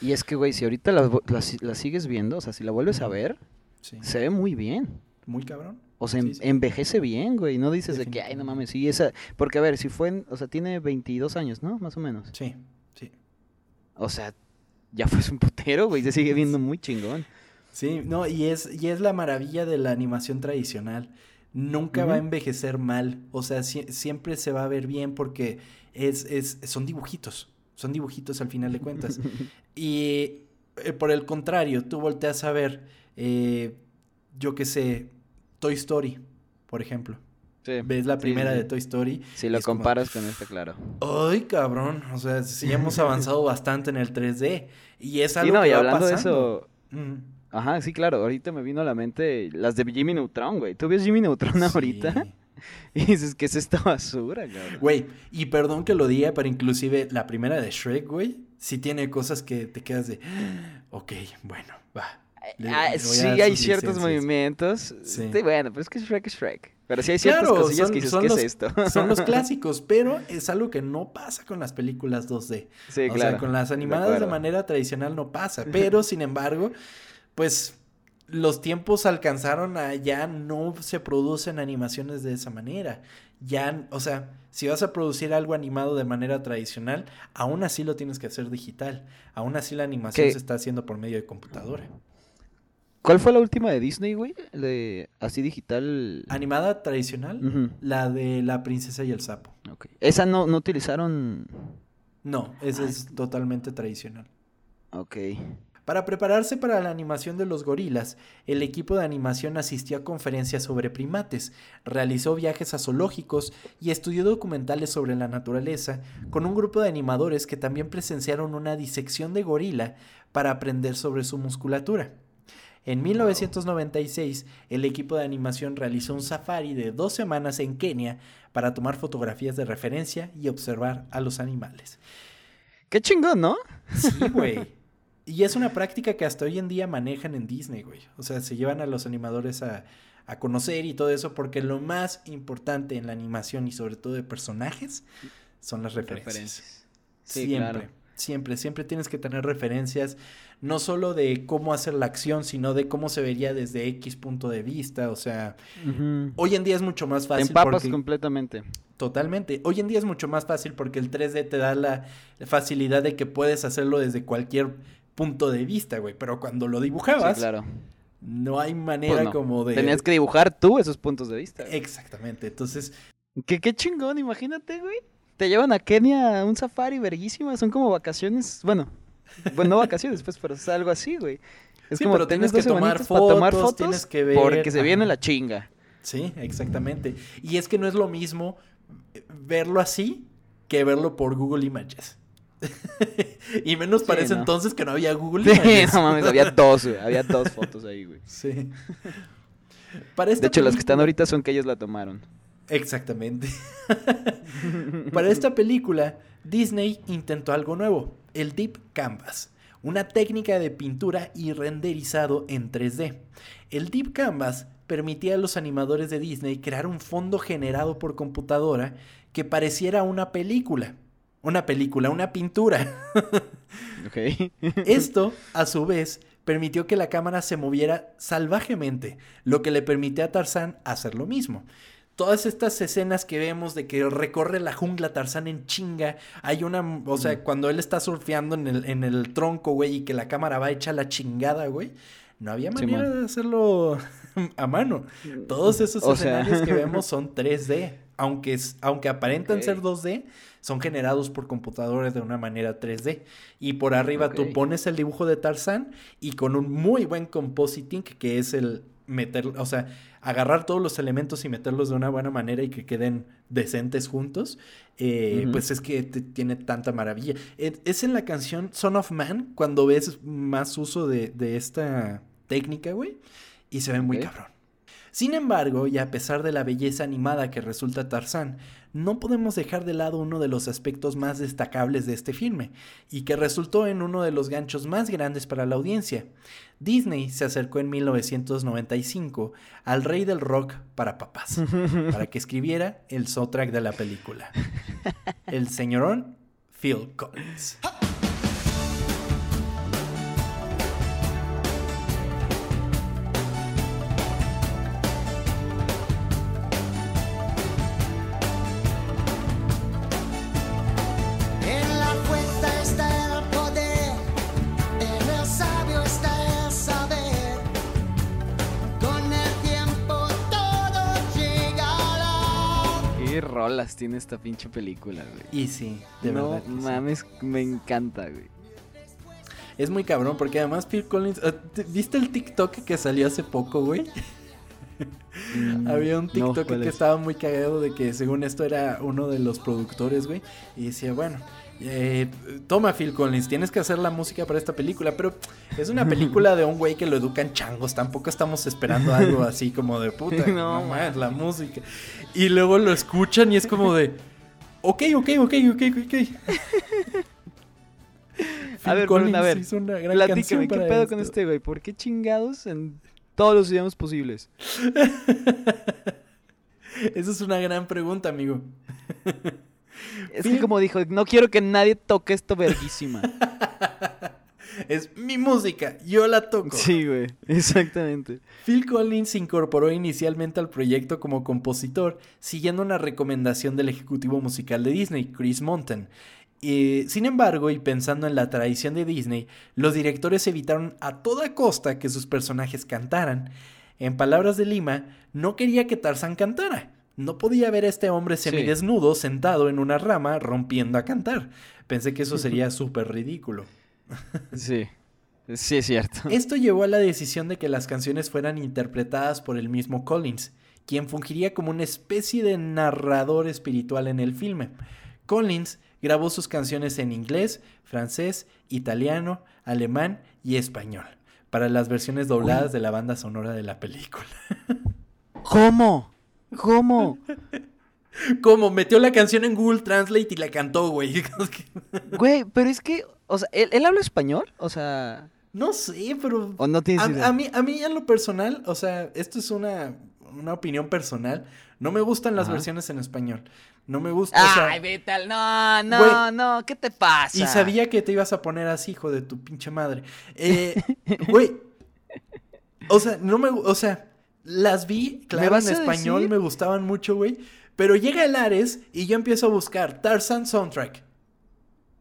Y es que, güey, si ahorita la, la si- la sigues viendo, o sea, si la vuelves a ver, Sí. se ve muy bien. Muy cabrón. O sea, Sí, sí. envejece bien, güey. No dices de que, ay, no mames, sí, esa. Porque, a ver, si fue. en- O sea, tiene 22 años, ¿no? Más o menos. Sí, sí. O sea, ya fue un putero, güey. Se sigue viendo muy chingón. Sí, no, y es, y es la maravilla de la animación tradicional. Nunca va a envejecer mal. O sea, sie- siempre se va a ver bien porque es, es, son dibujitos. Son dibujitos al final de cuentas. y eh, por el contrario, tú volteas a ver, eh, yo qué sé, Toy Story, por ejemplo. Sí. Ves la primera sí. de Toy Story. Si lo como, comparas con este, claro. Ay, cabrón. O sea, sí hemos avanzado bastante en el 3D. Y es algo no, que y va hablando de eso. Mm. Ajá, sí, claro. Ahorita me vino a la mente las de Jimmy Neutron, güey. ¿Tú ves Jimmy Neutron ahorita? Sí. Y dices, ¿qué es esta basura, cabrón? Güey, y perdón que lo diga, pero inclusive la primera de Shrek, güey, sí tiene cosas que te quedas de, ok, bueno, va. Le- Ah, le sí, hay ciertos licencias". movimientos. Sí. Sí. bueno, pero es que Shrek es Shrek. Pero sí hay ciertas Claro, cosillas son, que dices, ¿qué los, es esto? son los clásicos, pero es algo que no pasa con las películas 2D. sí, o claro. sea, con las animadas de, manera tradicional no pasa. Pero, sin embargo, pues los tiempos alcanzaron a ya no se producen animaciones de esa manera. Ya, o sea, si vas a producir algo animado de manera tradicional, aún así lo tienes que hacer digital. Aún así la animación ¿Qué? se está haciendo por medio de computadora. ¿Cuál fue la última de Disney, güey? De así digital. Animada tradicional, la de la princesa y el sapo. Esa no, no utilizaron. No, esa es totalmente tradicional. Ok. Para prepararse para la animación de los gorilas, el equipo de animación asistió a conferencias sobre primates, realizó viajes a zoológicos y estudió documentales sobre la naturaleza con un grupo de animadores que también presenciaron una disección de gorila para aprender sobre su musculatura. En 1996, el equipo de animación realizó un safari de dos semanas en Kenia para tomar fotografías de referencia y observar a los animales. Qué chingón, ¿no? Sí, güey. Y es una práctica que hasta hoy en día manejan en Disney, güey. O sea, se llevan a los animadores a, a conocer y todo eso, porque lo más importante en la animación y sobre todo de personajes son las referencias. Sí, siempre, claro. siempre, siempre tienes que tener referencias, no solo de cómo hacer la acción, sino de cómo se vería desde X punto de vista. O sea, hoy en día es mucho más Te fácil. empapas porque- completamente. Totalmente. Hoy en día es mucho más fácil porque el 3D te da la facilidad de que puedes hacerlo desde cualquier punto de vista, güey. Pero cuando lo Sí, dibujabas, claro. no hay manera Pues no. como de... Tenías que dibujar tú esos puntos de vista. Exactamente. Entonces, ¿Qué, qué chingón, imagínate, güey. Te llevan a Kenia a un safari verguísima. Son como vacaciones. Bueno, bueno, no vacaciones, pues, pero es algo así, güey. Es Sí, como pero tienes que tomar para tomar fotos, fotos tienes que ver, porque se viene la chinga. sí, exactamente. Y es que no es lo mismo verlo así que verlo por Google Images. y menos Sí, para ese no. entonces que no había Google. Sí, no mames, había dos, güey. Había dos fotos ahí, güey. Sí. Para esta De hecho, las que están ahorita son que ellos la tomaron. Exactamente. Para esta película, Disney intentó algo nuevo, el Deep Canvas, una técnica de pintura y renderizado en 3D. El Deep Canvas permitía a los animadores de Disney crear un fondo generado por computadora que pareciera una película. Una película, una pintura. Ok. Esto, a su vez, permitió que la cámara se moviera salvajemente, lo que le permitió a Tarzán hacer lo mismo. Todas estas escenas que vemos de que recorre la jungla Tarzán en chinga, hay una, o sea, cuando él está surfeando en el, en el tronco, güey, y que la cámara va hecha la chingada, güey, no había manera de hacerlo a mano. Todos esos O sea. escenarios que vemos son 3D, aunque, es- aunque aparentan ser 2D, son generados por computadores de una manera 3D. Y por arriba tú pones el dibujo de Tarzán y con un muy buen compositing, que es el meter, o sea, agarrar todos los elementos y meterlos de una buena manera y que queden decentes juntos, eh, pues es que tiene tanta maravilla. Eh, Es en la canción Son of Man cuando ves más uso de, de esta técnica, güey, y se ve muy cabrón. Sin embargo, y a pesar de la belleza animada que resulta Tarzán, no podemos dejar de lado uno de los aspectos más destacables de este filme, y que resultó en uno de los ganchos más grandes para la audiencia. Disney se acercó en 1995 al rey del rock para papás, para que escribiera el soundtrack de la película. El señorón Phil Collins. Rolas tiene esta pinche película, güey. Y sí, de no verdad. sí. mames, me encanta, güey. Es muy cabrón porque además Phil Collins... ¿te- ¿Viste el TikTok que salió hace poco, güey? Mm, Había un no, TikTok ¿cuál que es? estaba muy cagado de que según esto era uno de los productores, güey. Y decía, bueno, eh, toma Phil Collins, tienes que hacer la música para esta película. Pero es una película de un güey que lo educan changos. Tampoco estamos esperando algo así como de puta. No, no, la música. Y luego lo escuchan y es como de... Ok, ok, ok, ok, ok. A Phil ver, Collins a ver, hizo una gran Platícame, canción ¿qué pedo con este güey? ¿Por qué chingados en todos los idiomas posibles? Esa es una gran pregunta, amigo. Es que como dijo, no quiero que nadie toque esto verguísima. Es mi música, yo la toco. sí, güey, exactamente. Phil Collins se incorporó inicialmente al proyecto como compositor, siguiendo una recomendación del ejecutivo musical de Disney, Chris Monten. Eh, sin embargo, y pensando en la tradición de Disney, los directores evitaron a toda costa que sus personajes cantaran. En palabras de Lima, no quería que Tarzán cantara. No podía ver a este hombre Sí. semidesnudo sentado en una rama rompiendo a cantar. Pensé que eso sería súper ridículo. Sí, sí es cierto. Esto llevó a la decisión de que las canciones fueran interpretadas por el mismo Collins, quien fungiría como una especie de narrador espiritual en el filme. Collins grabó sus canciones en inglés, francés, italiano, alemán y español, para las versiones dobladas de la banda sonora de la película. ¿Cómo? ¿Cómo? Como metió la canción en Google Translate y la cantó, güey. Güey, pero es que, o sea, ¿él, él habla español? O sea, no sé, pero ¿o no tienes idea? A, mí, a mí en lo personal, o sea, esto es una, una opinión personal. No me gustan las Ajá. versiones en español. No me gusta. o sea, Ay, vete al... No, no, no, ¿qué te pasa? y sabía que te ibas a poner así, hijo de tu pinche madre. Eh, Güey. o sea, no me. O sea, las vi, claro, en español, decir? me gustaban mucho, güey. Pero llega el Ares y yo empiezo a buscar Tarzan Soundtrack.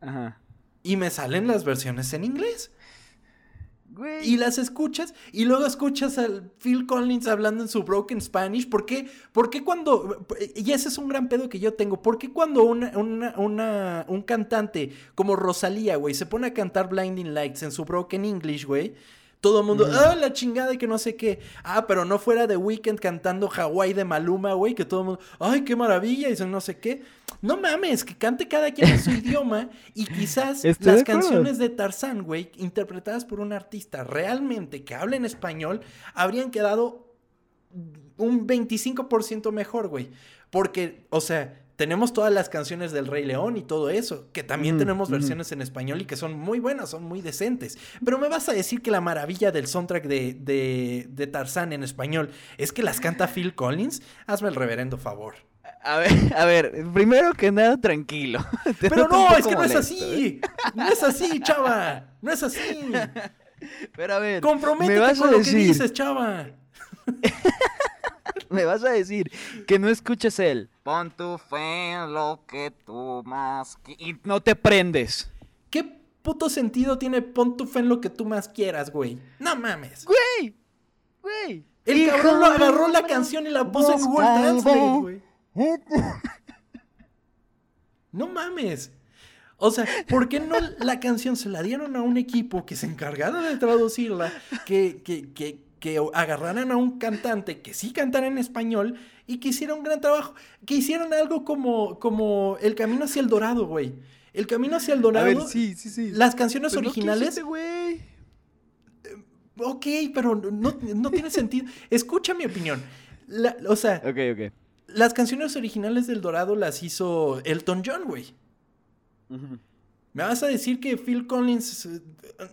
Ajá. Y me salen las versiones en inglés. Güey. Y las escuchas y luego escuchas al Phil Collins hablando en su broken Spanish. ¿Por qué? ¿Por qué cuando... Y ese es un gran pedo que yo tengo. ¿Por qué cuando una, una- una- un cantante como Rosalía, güey, se pone a cantar Blinding Lights en su broken English, güey? Todo el mundo, ah, la chingada y que no sé qué. Ah, pero no fuera de Weekend cantando Hawái de Maluma, güey, que todo el mundo, ay, qué maravilla, y no sé qué. No mames, que cante cada quien en su idioma y quizás Estoy las de canciones de Tarzán, güey, interpretadas por un artista realmente que habla en español, habrían quedado un 25% mejor, güey. Porque, o sea, tenemos todas las canciones del Rey León y todo eso, que también tenemos versiones en español y que son muy buenas, son muy decentes. Pero me vas a decir que la maravilla del soundtrack de, de, de Tarzán en español es que las canta Phil Collins. Hazme el reverendo favor. A ver, a ver, primero que nada, tranquilo. Te Pero no, es que no es ¿eh? así. No es así, chava. No es así. Pero a ver, Comprométete me vas con a lo que decir, dices, chava. me vas a decir que no escuches él. Pon tu fe en lo que tú más y no te prendes. ¿Qué puto sentido tiene pon tu fe en lo que tú más quieras, güey? No mames. Güey, güey. El Hijo cabrón lo agarró la canción y la puso en Google Translate, güey. No mames. O sea, ¿por qué no la canción se la dieron a un equipo que se encargara de traducirla, que, que, que, que agarraran a un cantante que sí cantara en español y que hiciera un gran trabajo? Que hicieran algo como, como El Camino hacia el Dorado, güey. El Camino hacia el A Dorado. ver, sí, sí, sí. Las canciones Pero no originales. quisiste, güey. Ok, pero no, no tiene sentido. Escucha mi opinión. La- o sea, Ok, ok. las canciones originales del Dorado las hizo Elton John, güey. Me vas a decir que Phil Collins. eh,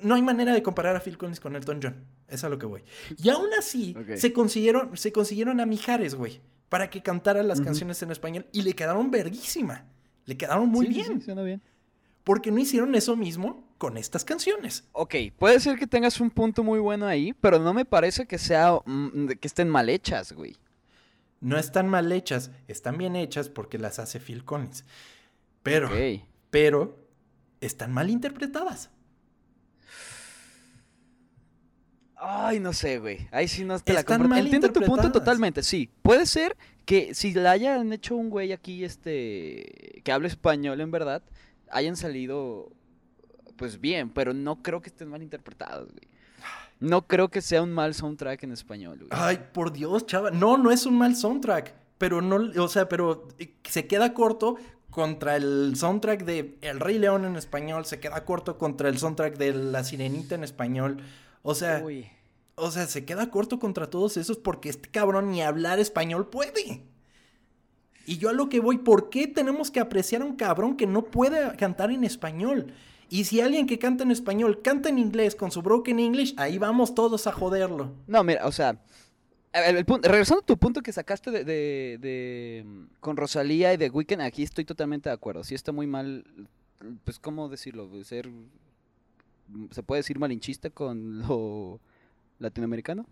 No hay manera de comparar a Phil Collins con Elton John. Es a lo que voy. Y aún así, se, consiguieron, se consiguieron a Mijares, güey. Para que cantara las canciones en español. Y le quedaron verguísima. Le quedaron muy Sí, bien. sí, suena bien. Porque no hicieron eso mismo con estas canciones. Ok, puede ser que tengas un punto muy bueno ahí, pero no me parece que sea mm, que estén mal hechas, güey. No están mal hechas, están bien hechas porque las hace Phil Collins. Pero, Ok. pero, están mal interpretadas. Ay, no sé, güey. Ahí sí no te la Están compro. mal Entiendo tu punto totalmente, sí. Puede ser que si la hayan hecho un güey aquí, este, que hable español en verdad, hayan salido, pues bien, pero no creo que estén mal interpretadas, güey. No creo que sea un mal soundtrack en español, güey. Ay, por Dios, chava. No, no es un mal soundtrack. Pero no, o sea, pero eh, se queda corto contra el soundtrack de El Rey León en español. Se queda corto contra el soundtrack de La Sirenita en español. O sea, Uy. o sea, se queda corto contra todos esos porque este cabrón ni hablar español puede. Y yo a lo que voy, ¿por qué tenemos que apreciar a un cabrón que no puede cantar en español? Y si alguien que canta en español canta en inglés con su broken English, ahí vamos todos a joderlo. No, mira, o sea, el, el punto- regresando a tu punto que sacaste de, de- de, con Rosalía y de Weekend, aquí estoy totalmente de acuerdo. Sí está muy mal, pues, ¿cómo decirlo? De Ser, ¿se puede decir malinchista con lo latinoamericano?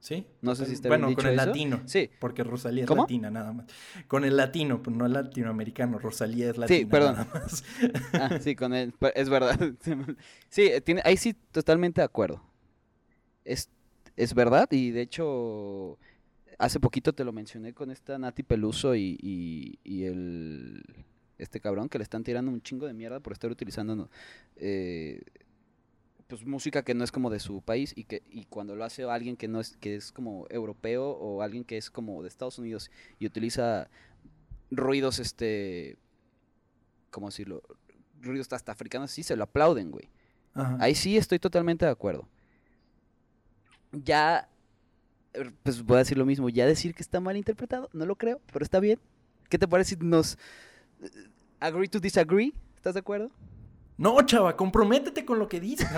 ¿Sí? No sé si está Bueno, bien con dicho el eso. latino. Sí. Porque Rosalía es ¿Cómo? latina nada más. Con el latino, pero no el latinoamericano. Rosalía es latina perdón. nada más. Ah, sí, con él, pe- es verdad. Sí, tiene, ahí sí, totalmente de acuerdo. Es, es verdad y de hecho, hace poquito te lo mencioné con esta Nati Peluso y, y, y el, este cabrón que le están tirando un chingo de mierda por estar utilizando eh, pues música que no es como de su país y que y cuando lo hace alguien que no es que es como europeo o alguien que es como de Estados Unidos y utiliza ruidos este cómo decirlo ruidos hasta africanos sí se lo aplauden güey. Ajá. ahí sí estoy totalmente de acuerdo. Ya eh, pues voy a decir lo mismo ya decir que está mal interpretado no lo creo pero está bien. Qué te parece si nos eh, agree to disagree estás de acuerdo No, chava, comprométete con lo que dices.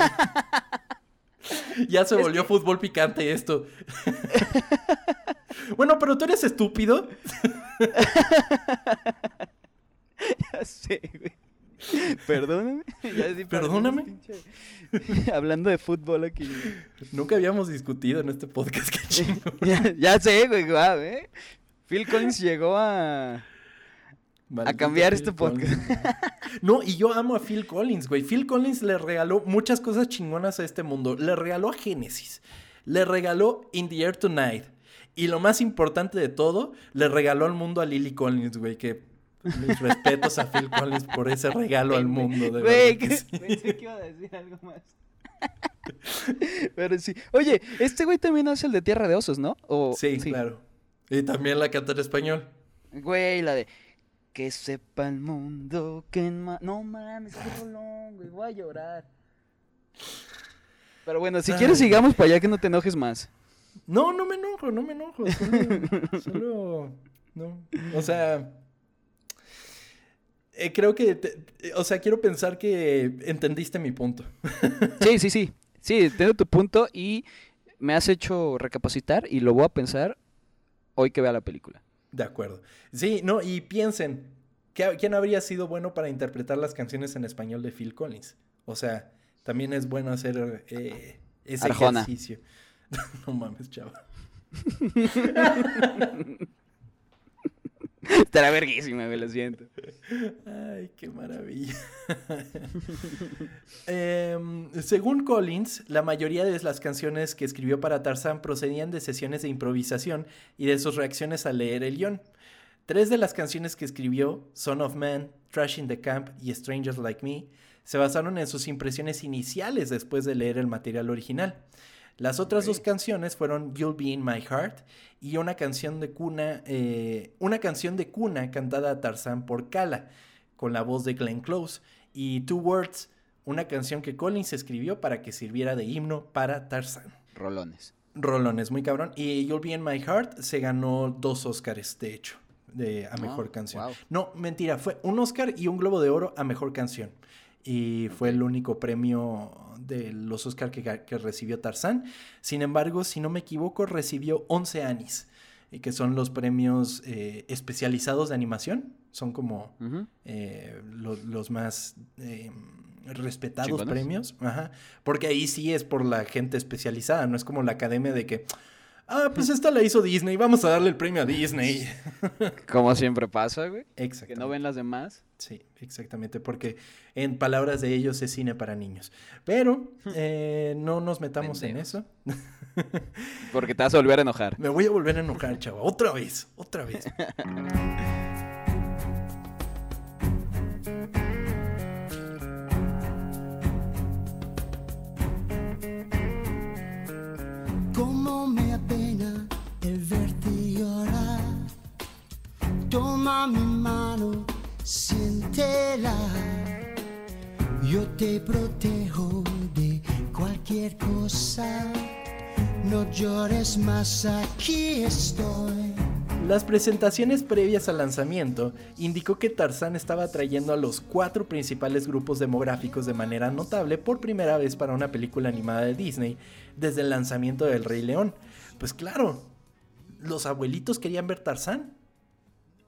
ya se volvió fútbol picante esto. bueno, pero tú eres estúpido. Ya sé, güey. Perdóname. Ya sí, Perdóname. pinche- Hablando de fútbol aquí. Nunca habíamos discutido en este podcast, qué chingo. ya, ya sé, güey, guau, ¿eh? Phil Collins llegó a... Maldito cambiar Phil este podcast. No, y yo amo a Phil Collins, güey. Phil Collins le regaló muchas cosas chingonas a este mundo. Le regaló a Genesis. Le regaló In the Air Tonight. Y lo más importante de todo, le regaló al mundo a Lily Collins, güey. Que mis respetos a Phil Collins por ese regalo al mundo, de Güey, verdad que sí. pensé que iba a decir algo más. Pero sí. Oye, este güey también hace el de Tierra de Osos, ¿no? O- Sí, claro. Y también la canta en español. Güey, la de que sepa el mundo que en ma- No mames, qué rolón, güey, voy a llorar. Pero bueno, si Ay. quieres sigamos para allá que no te enojes más. No, no me enojo, no me enojo. Solo. solo- no. O sea. eh, creo que. te- o sea, quiero pensar que entendiste mi punto. Sí, sí, sí. Sí, entiendo tu punto y me has hecho recapacitar y lo voy a pensar hoy que vea la película. De acuerdo. Sí, no, y piensen. ¿qué- ¿Quién habría sido bueno para interpretar las canciones en español de Phil Collins? O sea, también es bueno hacer eh, ese Arjona. ejercicio. no mames, chava. Estará verguísima, güey, lo siento. Ay, qué maravilla. Em, según Collins, la mayoría de las canciones que escribió para Tarzán procedían de sesiones de improvisación y de sus reacciones al leer el guion. Tres de las canciones que escribió, Son of Man, Trash in the Camp y Strangers Like Me, se basaron en sus impresiones iniciales después de leer el material original. Las otras dos canciones fueron You'll Be in My Heart y una canción de cuna, eh, una canción de cuna cantada a Tarzán por Kala, con la voz de Glenn Close, y Two Words, una canción que Collins escribió para que sirviera de himno para Tarzán. Rolones. Rolones, muy cabrón. Y You'll Be in My Heart se ganó dos Oscars, de hecho, de a Ah, mejor canción. wow. No, mentira, fue un Oscar y un Globo de Oro a mejor canción. Y fue el único premio de los Oscar que, que recibió Tarzán. Sin embargo, si no me equivoco, recibió 11 Annies, y que son los premios eh, especializados de animación. Son como eh, lo- los más eh, respetados Chingones. premios. Ajá. Porque ahí sí es por la gente especializada, no es como la academia de que, ah, pues esta la hizo Disney, vamos a darle el premio a Disney. Como siempre pasa, güey. Que Exactamente. no ven las demás. Sí, exactamente, porque en palabras de ellos es cine para niños. Pero eh, no nos metamos en eso. Porque te vas a volver a enojar. Me voy a volver a enojar, chava. Otra vez, otra vez. Mano, siéntela. Yo te protejo de cualquier cosa. No llores más, aquí estoy. Las presentaciones previas al lanzamiento indicó que Tarzán estaba trayendo a los cuatro principales grupos demográficos de manera notable por primera vez para una película animada de Disney desde el lanzamiento del Rey León. Pues claro, los abuelitos querían ver Tarzán,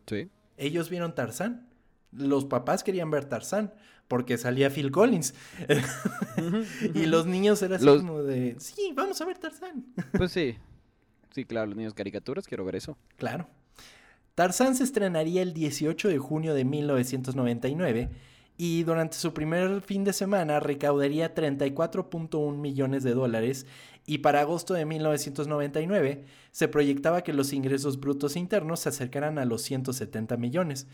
Sí. Ellos vieron Tarzán, los papás querían ver Tarzán porque salía Phil Collins y los niños eran así Los- como de, sí, vamos a ver Tarzán. Pues sí. Sí, claro, los niños caricaturas, quiero ver eso. Claro. Tarzán se estrenaría el 18 de junio de 1999 y durante su primer fin de semana recaudaría 34.1 millones de dólares y para agosto de 1999 se proyectaba que los ingresos brutos internos se acercaran a los 170 millones.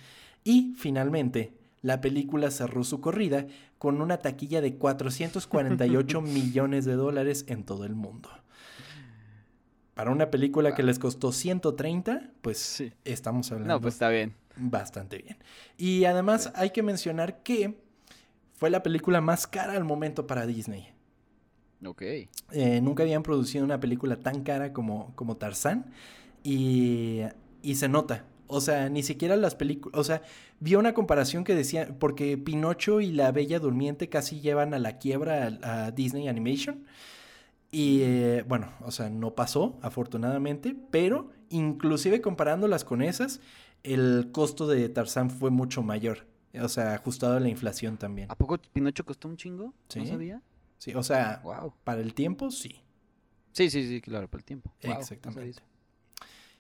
Y finalmente, la película cerró su corrida con una taquilla de 448 millones de dólares en todo el mundo. Para una película que les costó 130, pues Sí. estamos hablando No, pues está bien. bastante bien. Y además hay que mencionar que fue la película más cara al momento para Disney. Ok. Eh, nunca habían producido una película tan cara como, como Tarzán y, y se nota. O sea, ni siquiera las películas, o sea, vi una comparación que decía, porque Pinocho y la Bella Durmiente casi llevan a la quiebra a, a Disney Animation. Y eh, bueno, o sea, no pasó, afortunadamente, pero inclusive comparándolas con esas, el costo de Tarzán fue mucho mayor. O sea, ajustado a la inflación también. ¿A poco Pinocho costó un chingo? Sí. ¿No sabía? Sí, o sea, Wow. para el tiempo, sí. Sí, sí, sí, claro, por el tiempo. Wow, Exactamente.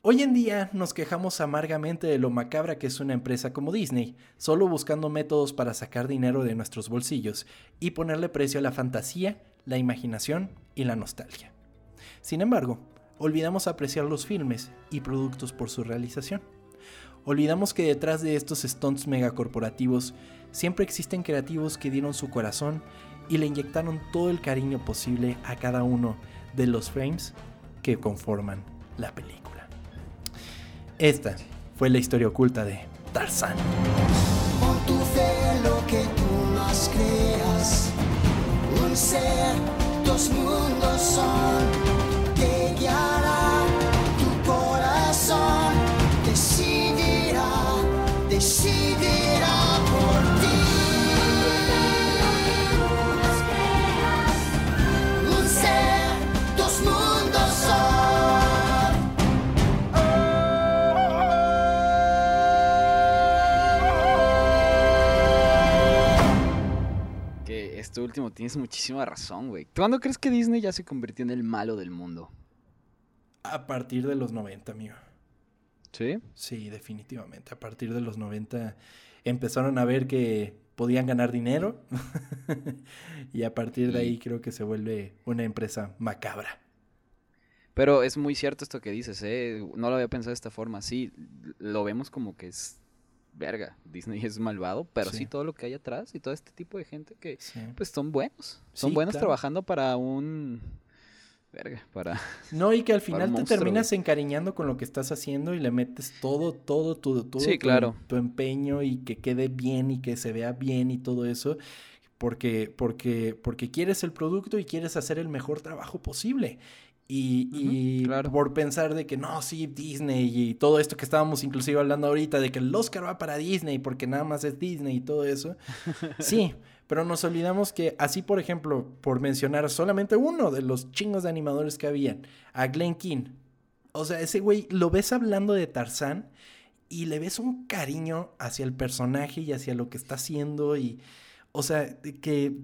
Hoy en día nos quejamos amargamente de lo macabra que es una empresa como Disney, solo buscando métodos para sacar dinero de nuestros bolsillos y ponerle precio a la fantasía, la imaginación y la nostalgia. Sin embargo, olvidamos apreciar los filmes y productos por su realización. Olvidamos que detrás de estos stunts megacorporativos siempre existen creativos que dieron su corazón y le inyectaron todo el cariño posible a cada uno de los frames que conforman la película. Esta fue la historia oculta de Tarzán. Esto último tienes muchísima razón, güey. ¿Cuándo crees que Disney ya se convirtió en el malo del mundo? A partir de los 90, amigo. ¿Sí? Sí, definitivamente. A partir de los 90 empezaron a ver que podían ganar dinero y a partir de ahí creo que se vuelve una empresa macabra. Pero es muy cierto esto que dices, ¿eh? No lo había pensado de esta forma. Sí, lo vemos como que es verga. Disney es malvado, pero sí, Sí. todo lo que hay atrás y todo este tipo de gente que, Sí. pues, son buenos. Son Sí, buenos claro. trabajando para un. Verga, para. No, y que al final te terminas encariñando con lo que estás haciendo y le metes todo, todo, todo, todo tu, claro. tu empeño y que quede bien y que se vea bien y todo eso. Porque, porque, porque quieres el producto y quieres hacer el mejor trabajo posible. Y, y claro. por pensar de que no, sí, Disney y todo esto que estábamos inclusive hablando ahorita, de que el Oscar va para Disney porque nada más es Disney y todo eso. Sí, pero nos olvidamos que así, por ejemplo, por mencionar solamente uno de los chingos de animadores que habían, a Glenn King. O sea, ese güey lo ves hablando de Tarzán y le ves un cariño hacia el personaje y hacia lo que está haciendo y, o sea, que,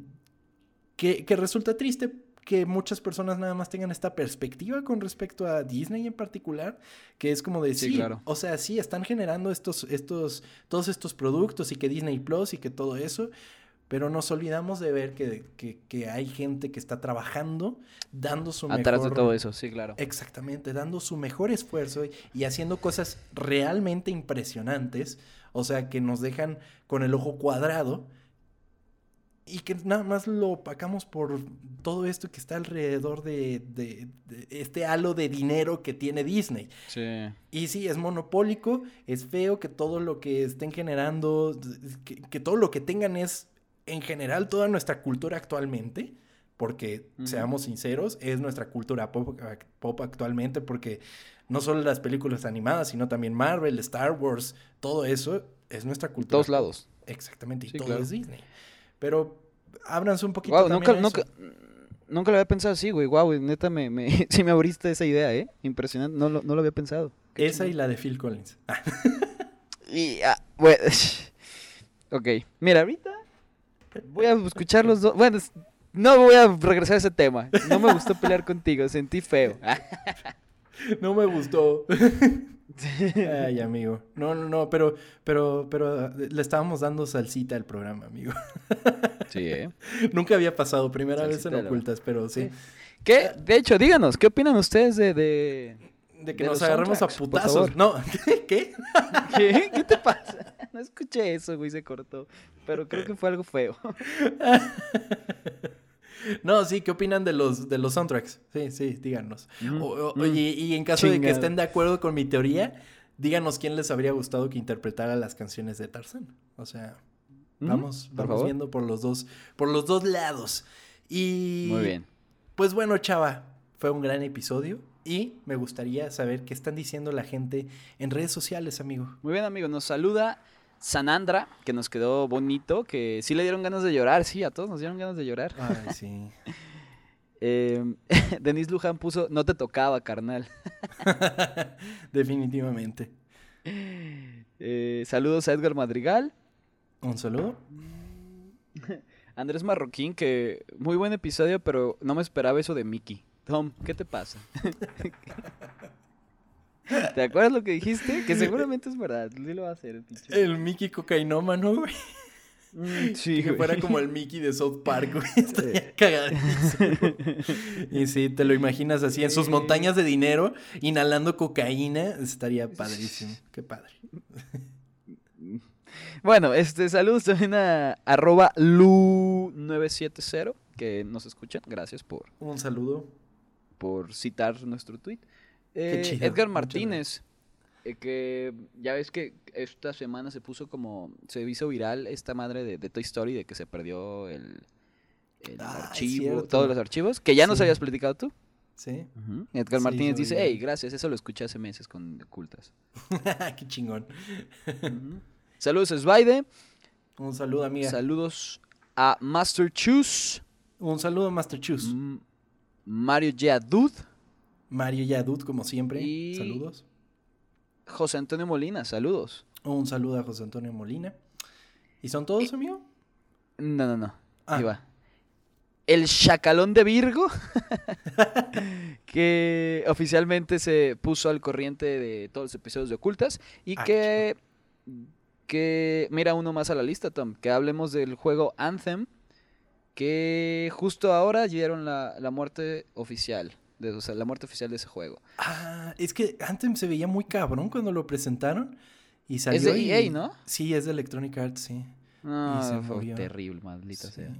que resulta triste que muchas personas nada más tengan esta perspectiva con respecto a Disney en particular, que es como de Sí, sí, claro. o sea, sí, están generando estos, estos, todos estos productos y que Disney Plus y que todo eso, pero nos olvidamos de ver que, que- que hay gente que está trabajando, dando su Atrás mejor... de todo eso, sí, claro. Exactamente, dando su mejor esfuerzo y, y haciendo cosas realmente impresionantes, o sea, que nos dejan con el ojo cuadrado y que nada más lo opacamos por todo esto que está alrededor de, de- de este halo de dinero que tiene Disney. Sí. Y sí, es monopólico, es feo que todo lo que estén generando, que, que todo lo que tengan es en general toda nuestra cultura actualmente, porque seamos sinceros, es nuestra cultura pop, pop actualmente, porque no solo las películas animadas, sino también Marvel, Star Wars, todo eso es nuestra cultura. Todos lados. Exactamente, y Sí, todo claro. es Disney. Pero ábranse un poquito. Wow, nunca, nunca, nunca lo había pensado así, güey. Wow, neta, me, me, sí me abriste esa idea, ¿eh? Impresionante, no lo, no lo había pensado. Qué Esa y la de Phil Collins. Y, ah, bueno, ok, mira, ahorita voy a escuchar los dos. Bueno, no voy a regresar a ese tema. No me gustó pelear contigo, sentí feo. No me gustó. Ay, amigo. No, no, no, pero, pero, pero ah, le estábamos dando salsita al programa, amigo. Sí, ¿eh? Nunca había pasado, primera vez en ocultas, pero sí. ¿Qué? De hecho, díganos, ¿qué opinan ustedes de... de... De que De nos agarremos a putazos. No, ¿qué? ¿Qué? ¿Qué te pasa? No escuché eso, güey, se cortó. Pero creo que fue algo feo. No, sí, ¿qué opinan de los, de los soundtracks? Sí, sí, díganos. Ujú. O- o- Mm. oye, y en caso de que estén de acuerdo con mi teoría, díganos quién les habría gustado que interpretara las canciones de Tarzán. O sea, vamos, vamos favor. viendo por los dos, por los dos lados. Y Muy bien. Pues bueno, chava, fue un gran episodio y me gustaría saber qué están diciendo la gente en redes sociales, amigo. Muy bien, amigo. Nos saluda Sanandra, que nos quedó bonito, que sí le dieron ganas de llorar. Sí, a todos nos dieron ganas de llorar. Ay, sí. Eh, Denise Luján puso, no te tocaba, carnal. Definitivamente. Eh, saludos a Edgar Madrigal. Un saludo. Andrés Marroquín, que muy buen episodio, pero no me esperaba eso de Mickey. Tom, ¿qué te pasa? ¿Te acuerdas lo que dijiste? Que seguramente es verdad. Sí lo va a hacer el Mickey cocainómano, güey. Mm, sí, que güey. fuera como el Mickey de South Park, güey. Estaría cagadísimo. Y sí, te lo imaginas así en sus montañas de dinero, inhalando cocaína. Estaría padrísimo. Qué padre. Bueno, este, saludos también a arroba lu970 que nos escuchan. Gracias por, Un saludo. por citar nuestro tweet. Eh, chido, Edgar Martínez, eh, que ya ves que esta semana se puso como, se hizo viral esta madre de, de Toy Story de que se perdió el, el Ah, archivo, todos los archivos, que ya nos habías platicado tú. Sí. Edgar Sí, Martínez dice, hey, gracias, eso lo escuché hace meses con Cultas. Qué chingón. Ujú. Saludos a Svaide, Un saludo, amiga. saludos a Master Choose, Un saludo, Master Chus. M- Mario Yadud, Mario Yadut, como siempre. Y- Saludos. José Antonio Molina, saludos. Un saludo a José Antonio Molina. ¿Y son todos, amigo? No, no, no. Ah. Ahí va. El Chacalón de Virgo, que oficialmente se puso al corriente de todos los episodios de Ocultas y Ah, que, que, mira uno más a la lista, Tom, que hablemos del juego Anthem, que justo ahora dieron la, la muerte oficial, de, o sea, la muerte oficial de ese juego. Ah, es que Anthem se veía muy cabrón cuando lo presentaron. Y salió Es de y- EA, ¿no? Sí, es de Electronic Arts, sí. No, se fue murió. terrible, maldita Sí. sea.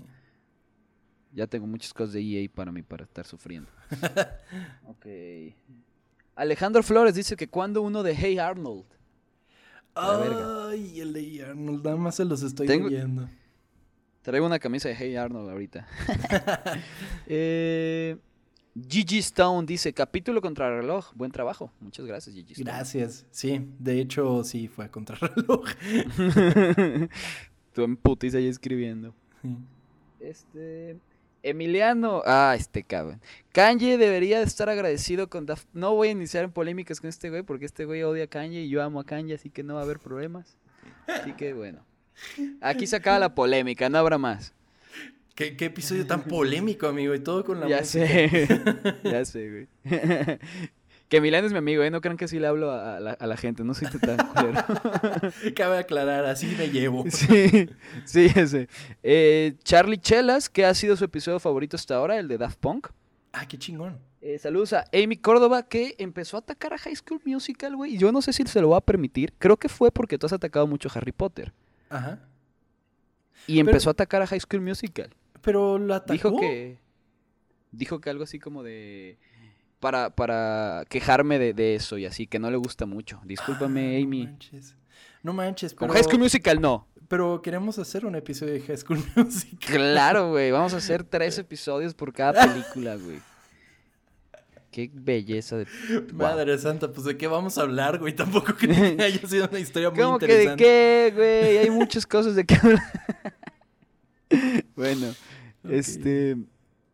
Ya tengo muchas cosas de EA para mí para estar sufriendo. ok. Alejandro Flores dice que cuando uno de Hey Arnold. Ay, el de Arnold, nada más se los estoy Tengo- viendo. Traigo una camisa de Hey Arnold ahorita. eh, Gigi Stone dice, capítulo contra reloj. Buen trabajo. Muchas gracias, Gigi Stone. Gracias. Sí, de hecho, sí, fue a contrarreloj. Tú en putis ahí escribiendo. Sí. Este. Emiliano. Ah, este cabrón. Kanye debería de estar agradecido con Daft. No voy a iniciar en polémicas con este güey porque este güey odia a Kanye y yo amo a Kanye, así que no va a haber problemas. Así que bueno. Aquí se acaba la polémica, no habrá más. ¿Qué, qué episodio tan polémico, amigo, y todo con la Ya música. sé. ya sé, güey. que Emiliano es mi amigo, ¿eh? No crean que así le hablo a, la, a la gente, no soy tan culero. Cabe aclarar, así me llevo. Sí, sí, ese. Eh, Charlie Chelas, que ha sido su episodio favorito hasta ahora, el de Daft Punk. Ah, qué chingón. Eh, saludos a Amy Córdoba, que empezó a atacar a High School Musical, güey. Y yo no sé si se lo va a permitir. Creo que fue porque tú has atacado mucho a Harry Potter. Ajá. Y empezó a atacar a High School Musical. Pero lo atacó. Dijo que. Dijo que algo así como de. Para, para quejarme de, de eso y así, que no le gusta mucho. Discúlpame, Ah, Amy. No manches. No manches, Con pero, High School Musical no. pero queremos hacer un episodio de High School Music. Claro, güey. Vamos a hacer tres episodios por cada película, güey. Qué belleza de. Madre santa, pues de qué vamos a hablar, güey. Tampoco creo que haya sido una historia muy ¿Cómo que de qué, güey? Hay muchas cosas de qué hablar. bueno, Este.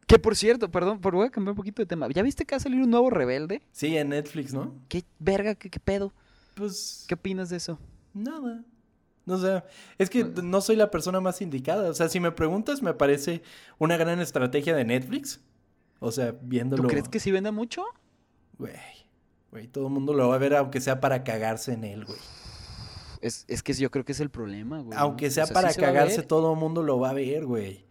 Que por cierto, perdón, por voy a cambiar un poquito de tema. ¿Ya viste que va a salir un nuevo rebelde? Sí, en Netflix, ¿no? ¿Qué verga, qué, qué pedo? Pues ¿Qué opinas de eso? nada. O sea, es que no soy la persona más indicada. O sea, si me preguntas, me parece una gran estrategia de Netflix. O sea, viéndolo. ¿Tú crees que sí venda mucho? Güey, güey, todo el mundo lo va a ver, aunque sea para cagarse en él, güey. Es, es que yo creo que es el problema, güey. Aunque O sea para cagarse, todo el mundo lo va a ver, güey.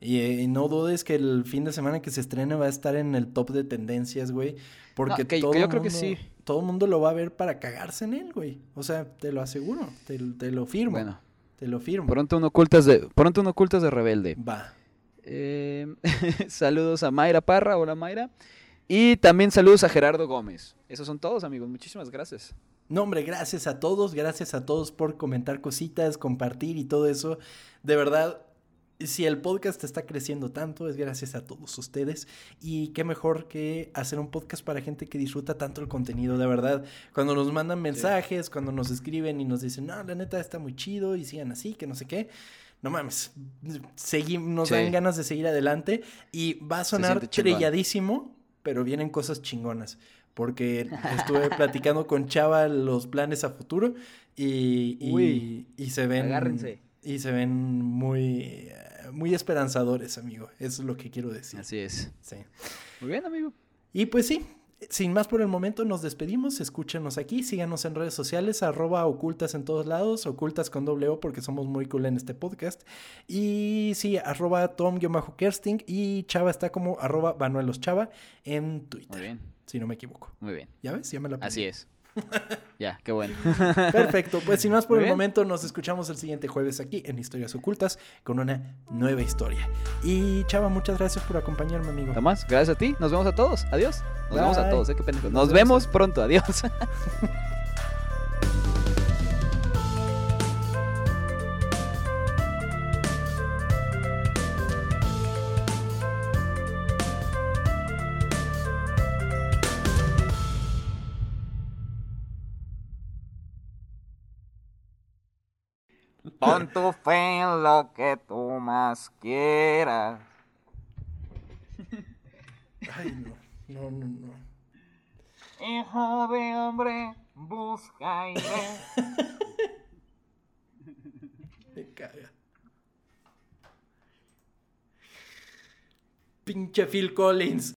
Y, eh, y no dudes que el fin de semana que se estrene va a estar en el top de tendencias, güey. Porque No, que- que todo yo creo que mundo- sí. Todo el mundo lo va a ver para cagarse en él, güey. O sea, te lo aseguro, te, te lo firmo. Bueno, Te lo firmo. pronto uno ocultas de, pronto ocultas de rebelde. Va. Eh, saludos a Mayra Parra, hola Mayra. Y también saludos a Gerardo Gómez. Esos son todos, amigos. Muchísimas gracias. No, hombre, gracias a todos, gracias a todos por comentar cositas, compartir y todo eso. De verdad, si el podcast está creciendo tanto, es gracias a todos ustedes. Y qué mejor que hacer un podcast para gente que disfruta tanto el contenido, de verdad. Cuando nos mandan mensajes, cuando nos escriben y nos dicen, no, la neta está muy chido y sigan así, que no sé qué. No mames, seguimos, nos Sí. dan ganas de seguir adelante y va a sonar trilladísimo, pero vienen cosas chingonas. Porque estuve platicando con Chava los planes a futuro y, y, Uy, y se ven agárrense. Y se ven muy eh, muy esperanzadores, amigo. Eso es lo que quiero decir. Así es. Sí. Muy bien, amigo. Y pues sí, sin más por el momento nos despedimos. Escúchenos aquí, síganos en redes sociales, arroba ocultas en todos lados, ocultas con doble O porque somos muy cool en este podcast. Y sí, arroba tom-kersting y Chava está como arroba Chava en Twitter, Muy bien. si no me equivoco. Muy bien. ¿Ya ves? Ya me la aprendí. Así es. Ya, qué bueno. Perfecto, pues sin más por Muy el bien. momento, nos escuchamos el siguiente jueves aquí en Historias Ocultas con una nueva historia. Y Chava, muchas gracias por acompañarme, amigo. Tomás, gracias a ti. Nos vemos a todos. Adiós. Nos vemos a todos, ¿eh? Qué pendejo. Nos Nos vemos. vemos pronto. Adiós. Pon tu fe en lo que tú más quieras. Ay, no, no, no, no. Hijo de hombre, busca y ve. Me caga. Pinche Phil Collins.